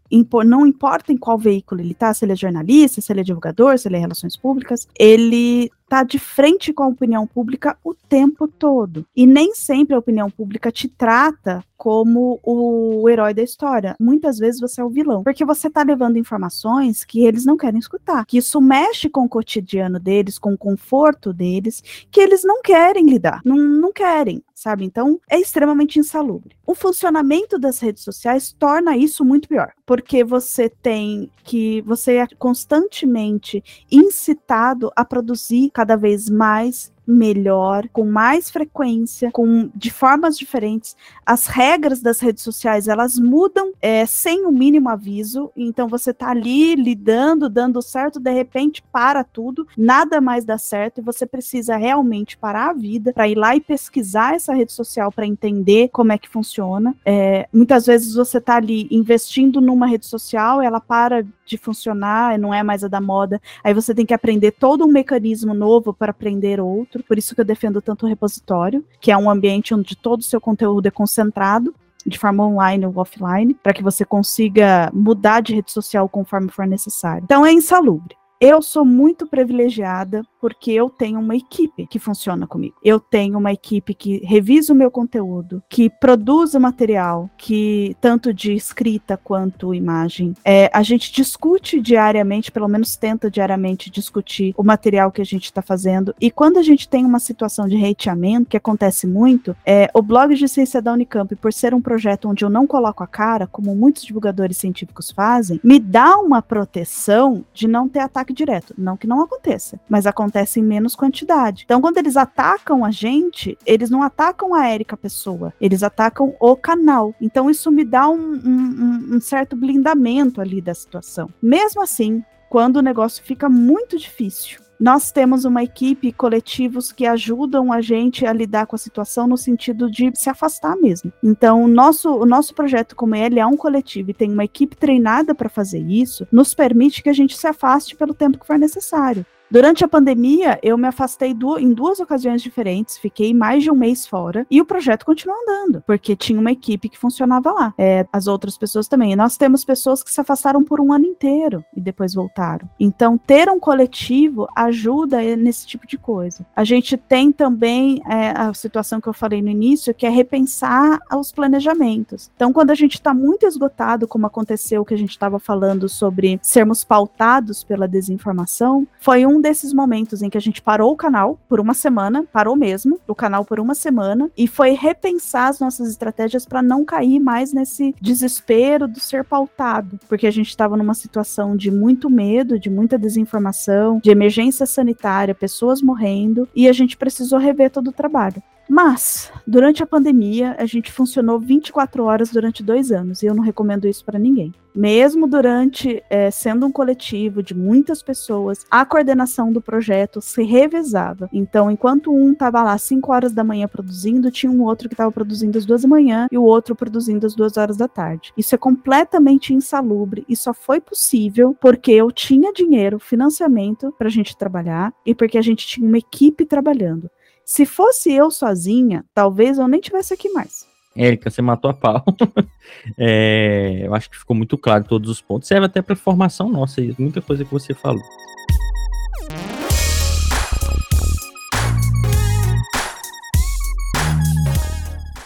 não importa em qual veículo ele está, se ele é jornalista, se ele é divulgador, se ele é relações públicas, ele está de frente com a opinião pública o tempo todo. E nem sempre a opinião pública te trata como o herói da história. Muitas vezes você é o vilão, porque você está levando informações que eles não querem escutar, que isso mexe com o cotidiano deles, com o conforto deles, que eles não querem lidar, não, não querem, sabe? Então é extremamente insalubre. O funcionamento das redes sociais torna isso muito pior, porque você tem que você é constantemente incitado a produzir cada vez mais melhor, com mais frequência, com de formas diferentes. As regras das redes sociais elas mudam é, sem o mínimo aviso. Então você tá ali lidando, dando certo, de repente para tudo, nada mais dá certo e você precisa realmente parar a vida para ir lá e pesquisar essa rede social para entender como é que funciona. É, muitas vezes você tá ali investindo numa rede social, ela para de funcionar, não é mais a da moda. Aí você tem que aprender todo um mecanismo novo para aprender outro. Por isso que eu defendo tanto o repositório, que é um ambiente onde todo o seu conteúdo é concentrado de forma online ou offline, para que você consiga mudar de rede social conforme for necessário. Então é insalubre. Eu sou muito privilegiada porque eu tenho uma equipe que funciona comigo. Eu tenho uma equipe que revisa o meu conteúdo, que produz o material, que tanto de escrita quanto imagem. É, a gente discute diariamente, pelo menos tenta diariamente discutir o material que a gente está fazendo. E quando a gente tem uma situação de hateamento, que acontece muito, é, o blog de ciência da Unicamp, por ser um projeto onde eu não coloco a cara, como muitos divulgadores científicos fazem, me dá uma proteção de não ter ataque direto. Não que não aconteça, mas acontece em menos quantidade. Então, quando eles atacam a gente, eles não atacam a Érica pessoa, eles atacam o canal. Então, isso me dá um, um- um certo blindamento ali da situação. Mesmo assim, quando o negócio fica muito difícil. Nós temos uma equipe coletivos que ajudam a gente a lidar com a situação no sentido de se afastar mesmo. Então, o nosso, o nosso projeto, como ele é um coletivo e tem uma equipe treinada para fazer isso, nos permite que a gente se afaste pelo tempo que for necessário. Durante a pandemia, eu me afastei du- em duas ocasiões diferentes, fiquei mais de um mês fora e o projeto continuou andando, porque tinha uma equipe que funcionava lá. É, as outras pessoas também. E nós temos pessoas que se afastaram por um ano inteiro e depois voltaram. Então, ter um coletivo ajuda nesse tipo de coisa. A gente tem também é, a situação que eu falei no início, que é repensar os planejamentos. Então, quando a gente está muito esgotado, como aconteceu que a gente estava falando sobre sermos pautados pela desinformação, foi um desses momentos em que a gente parou o canal por uma semana, parou mesmo o canal por uma semana, e foi repensar as nossas estratégias para não cair mais nesse desespero do ser pautado, porque a gente estava numa situação de muito medo, de muita desinformação, de emergência sanitária, pessoas morrendo, e a gente precisou rever todo o trabalho. Mas, durante a pandemia, a gente funcionou 24 horas durante dois anos, e eu não recomendo isso para ninguém. Mesmo durante, é, sendo um coletivo de muitas pessoas, a coordenação do projeto se revezava. Então, enquanto um estava lá às 5 horas da manhã produzindo, tinha um outro que estava produzindo às 2 da manhã e o outro produzindo às 2 horas da tarde. Isso é completamente insalubre e só foi possível porque eu tinha dinheiro, financiamento para a gente trabalhar e porque a gente tinha uma equipe trabalhando. Se fosse eu sozinha, talvez eu nem tivesse aqui mais. Érica, você matou a pau. é, eu acho que ficou muito claro todos os pontos. Serve até para formação nossa, muita coisa que você falou.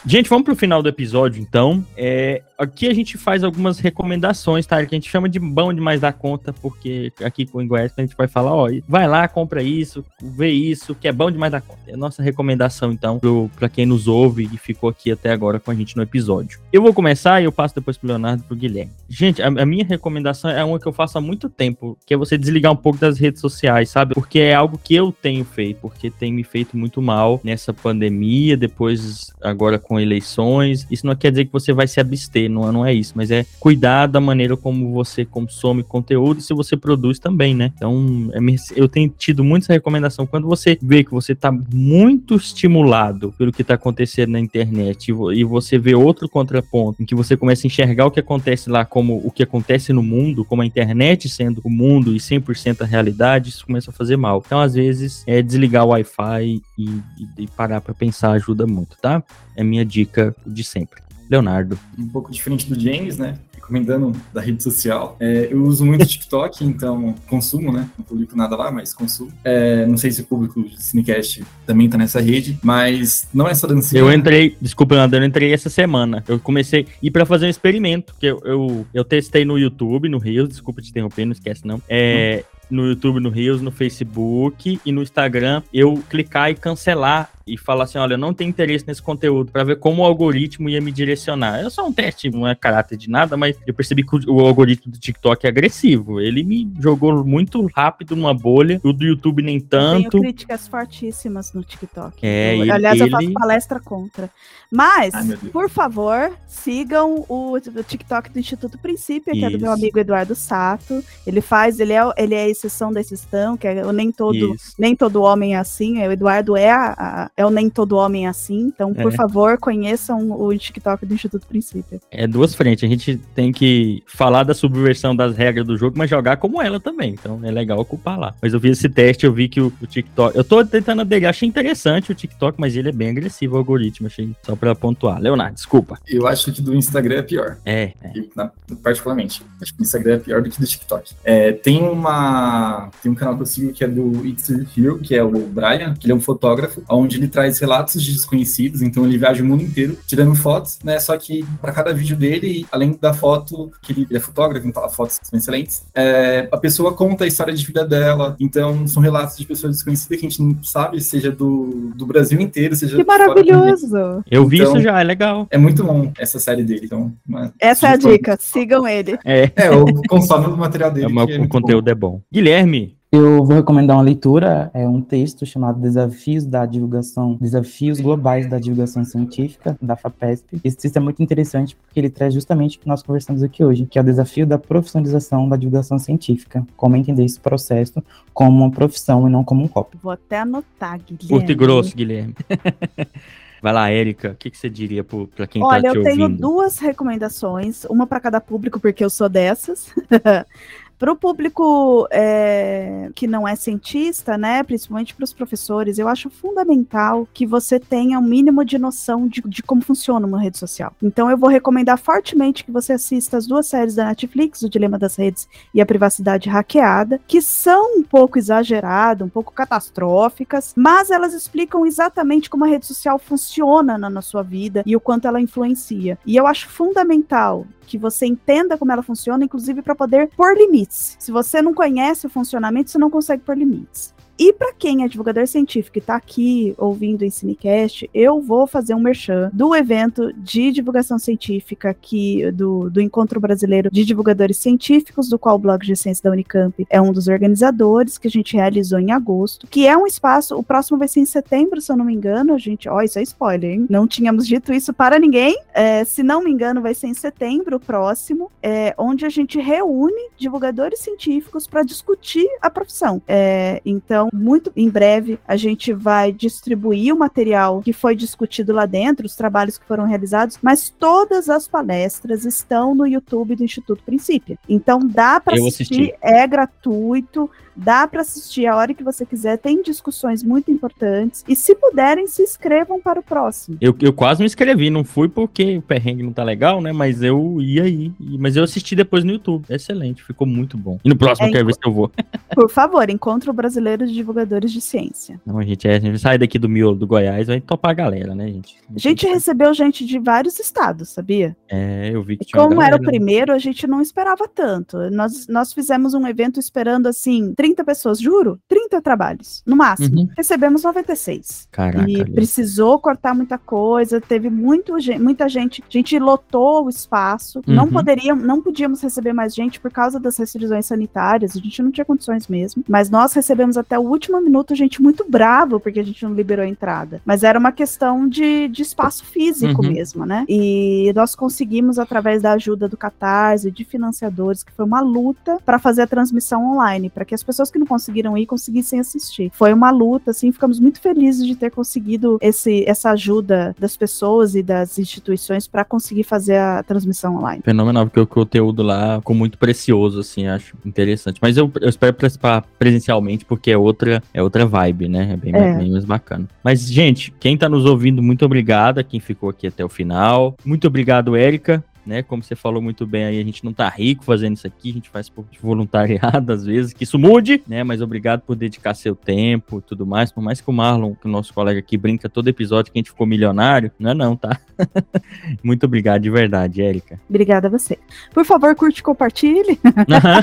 Gente, vamos pro final do episódio, então. É, aqui a gente faz algumas recomendações, tá? Que a gente chama de bom demais da conta, porque aqui com o Inguesp a gente vai falar, ó, vai lá, compra isso, vê isso, que é bom demais da conta. É a nossa recomendação, então, pro, pra quem nos ouve e ficou aqui até agora com a gente no episódio. Eu vou começar e eu passo depois pro Leonardo e pro Guilherme. Gente, a, a minha recomendação é uma que eu faço há muito tempo, que é você desligar um pouco das redes sociais, sabe? Porque é algo que eu tenho feito, porque tem me feito muito mal nessa pandemia, depois agora com eleições. Isso não quer dizer que você vai se abster, não, não é isso, mas é cuidar da maneira como você consome conteúdo e se você produz também, né? Então, é, eu tenho tido muita recomendação. Quando você vê que você está muito estimulado pelo que está acontecendo na internet e você vê outro contraponto em que você começa a enxergar o que acontece lá como o que acontece no mundo, como a internet sendo o mundo e 100% a realidade, isso começa a fazer mal. Então, às vezes, é desligar o Wi-Fi e, e, e parar para pensar ajuda muito, tá? É minha dica de sempre. Leonardo. Um pouco diferente do James, né? Recomendando da rede social. É, eu uso muito TikTok, então consumo, né? Não publico nada lá, mas consumo. É, não sei se o público do Cinecast também tá nessa rede, mas não é só dancinha. Eu entrei, desculpa, Leonardo, eu entrei essa semana. Eu comecei ir para fazer um experimento, que eu, eu, eu, testei no YouTube, no Rio, desculpa te interromper, não esquece não. É, hum no YouTube, no Reels, no Facebook e no Instagram, eu clicar e cancelar e falar assim, olha, eu não tenho interesse nesse conteúdo, para ver como o algoritmo ia me direcionar. É só um teste, não é caráter de nada, mas eu percebi que o algoritmo do TikTok é agressivo. Ele me jogou muito rápido numa bolha, o do YouTube nem tanto. Eu tenho críticas fortíssimas no TikTok. É, eu, aliás, ele... eu faço palestra contra. Mas, Ai, por favor, sigam o, o, TikTok do Instituto Princípio, que Isso. é do meu amigo Eduardo Sato. Ele faz, ele é, ele é a exceção da exceção, que é nem todo, nem todo homem é assim. O Eduardo é a, a é o Nem Todo Homem Assim. Então, por é. favor, conheçam o TikTok do Instituto Princípio. É duas frentes. A gente tem que falar da subversão das regras do jogo, mas jogar como ela também. Então, é legal ocupar lá. Mas eu vi esse teste, eu vi que o, o TikTok. Eu tô tentando aderir. Achei interessante o TikTok, mas ele é bem agressivo o algoritmo. Achei só pra pontuar. Leonardo, desculpa. Eu acho que do Instagram é pior. É. é. Eu, na, particularmente. Acho que o Instagram é pior do que do TikTok. É, tem uma. Tem um canal que eu sigo que é do It's Hero, que é o Brian, que ele é um fotógrafo, onde ele traz relatos de desconhecidos, então ele viaja o mundo inteiro tirando fotos, né? Só que para cada vídeo dele, além da foto, que ele é fotógrafo, então as fotos são excelentes, é, a pessoa conta a história de vida dela, então são relatos de pessoas desconhecidas que a gente não sabe, seja do, do Brasil inteiro, seja Que maravilhoso! Eu vi então, isso já, é legal. É muito bom essa série dele, então. Essa é a dica, sigam ele. É, é o consome o material dele. É uma, é o conteúdo bom. é bom. Guilherme, eu vou recomendar uma leitura, é um texto chamado Desafios da Divulgação, Desafios Globais da Divulgação Científica, da FAPESP. Esse texto é muito interessante porque ele traz justamente o que nós conversamos aqui hoje, que é o desafio da profissionalização da divulgação científica. Como entender esse processo como uma profissão e não como um copo. Vou até anotar, Guilherme. Curto e grosso, Guilherme. Vai lá, Érica, o que, que, você diria para quem está te ouvindo? Olha, eu tenho duas recomendações, uma para cada público, porque eu sou dessas. Para o público é, que não é cientista, né, principalmente para os professores, eu acho fundamental que você tenha um mínimo de noção de, de, como funciona uma rede social. Então, eu vou recomendar fortemente que você assista as duas séries da Netflix, O Dilema das Redes e A Privacidade Hackeada, que são um pouco exageradas, um pouco catastróficas, mas elas explicam exatamente como a rede social funciona na, na sua vida e o quanto ela influencia. E eu acho fundamental que você entenda como ela funciona, inclusive para poder pôr limites. Se você não conhece o funcionamento, você não consegue pôr limites. E para quem é divulgador científico e está aqui ouvindo o Ensinecast, eu vou fazer um merchan do evento de divulgação científica aqui do, do Encontro Brasileiro de Divulgadores Científicos, do qual o Blog de Ciência da Unicamp é um dos organizadores, que a gente realizou em agosto, que é um espaço, o próximo vai ser em setembro, se eu não me engano, a gente, ó, isso é spoiler, hein? Não tínhamos dito isso para ninguém, é, se não me engano, vai ser em setembro próximo, é, onde a gente reúne divulgadores científicos para discutir a profissão. É, então, muito em breve, a gente vai distribuir o material que foi discutido lá dentro, os trabalhos que foram realizados, mas todas as palestras estão no YouTube do Instituto Princípio. Então, dá para assistir, é gratuito, Dá para assistir a hora que você quiser, tem discussões muito importantes. E se puderem, se inscrevam para o próximo. Eu, eu quase me inscrevi, não fui porque o perrengue não tá legal, né? Mas eu ia aí. Mas eu assisti depois no YouTube. Excelente, ficou muito bom. E no próximo é, quero ver se eu vou. Por favor, encontre o brasileiro de divulgadores de ciência. Não, gente, é, a gente sai daqui do miolo do Goiás, vai topar a galera, né, gente? A gente recebeu gente de vários estados, sabia? É, eu vi que tinha. Como era o primeiro, a gente não esperava tanto. Nós, nós fizemos um evento esperando assim 30 pessoas, juro, 30 trabalhos, no máximo. Uhum. Recebemos 96. Caraca. E precisou cortar muita coisa, teve muito, muita gente, a gente lotou o espaço, uhum. não poderíamos, não podíamos receber mais gente por causa das restrições sanitárias, a gente não tinha condições mesmo, mas nós recebemos até o último minuto gente muito bravo porque a gente não liberou a entrada. Mas era uma questão de, de espaço físico uhum. mesmo, né? E nós conseguimos através da ajuda do Catarse, de financiadores, que foi uma luta para fazer a transmissão online, para que as pessoas que não conseguiram ir conseguissem assistir. Foi uma luta, assim, ficamos muito felizes de ter conseguido esse, essa ajuda das pessoas e das instituições para conseguir fazer a transmissão online. Fenomenal, porque o conteúdo lá ficou muito precioso, assim, acho interessante. Mas eu, eu espero participar presencialmente, porque é outra, é outra vibe, né? É bem, é. bem mais bacana. Mas, gente, quem tá nos ouvindo, muito obrigado. Quem ficou aqui até o final. Muito obrigado, Érica né? Como você falou muito bem aí, a gente não tá rico fazendo isso aqui, a gente faz por voluntariado às vezes, que isso mude, né? Mas obrigado por dedicar seu tempo e tudo mais. Por mais que o Marlon, que o nosso colega aqui, brinca todo episódio que a gente ficou milionário, não é não, tá? muito obrigado de verdade, Érica. Obrigada a você. Por favor, curte e compartilhe.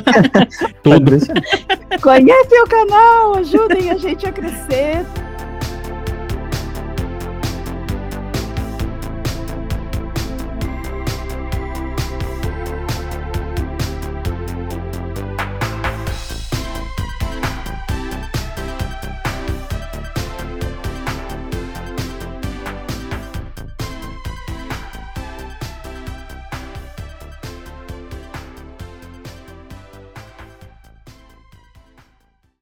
Tudo. Conhece o canal, ajudem a gente a crescer.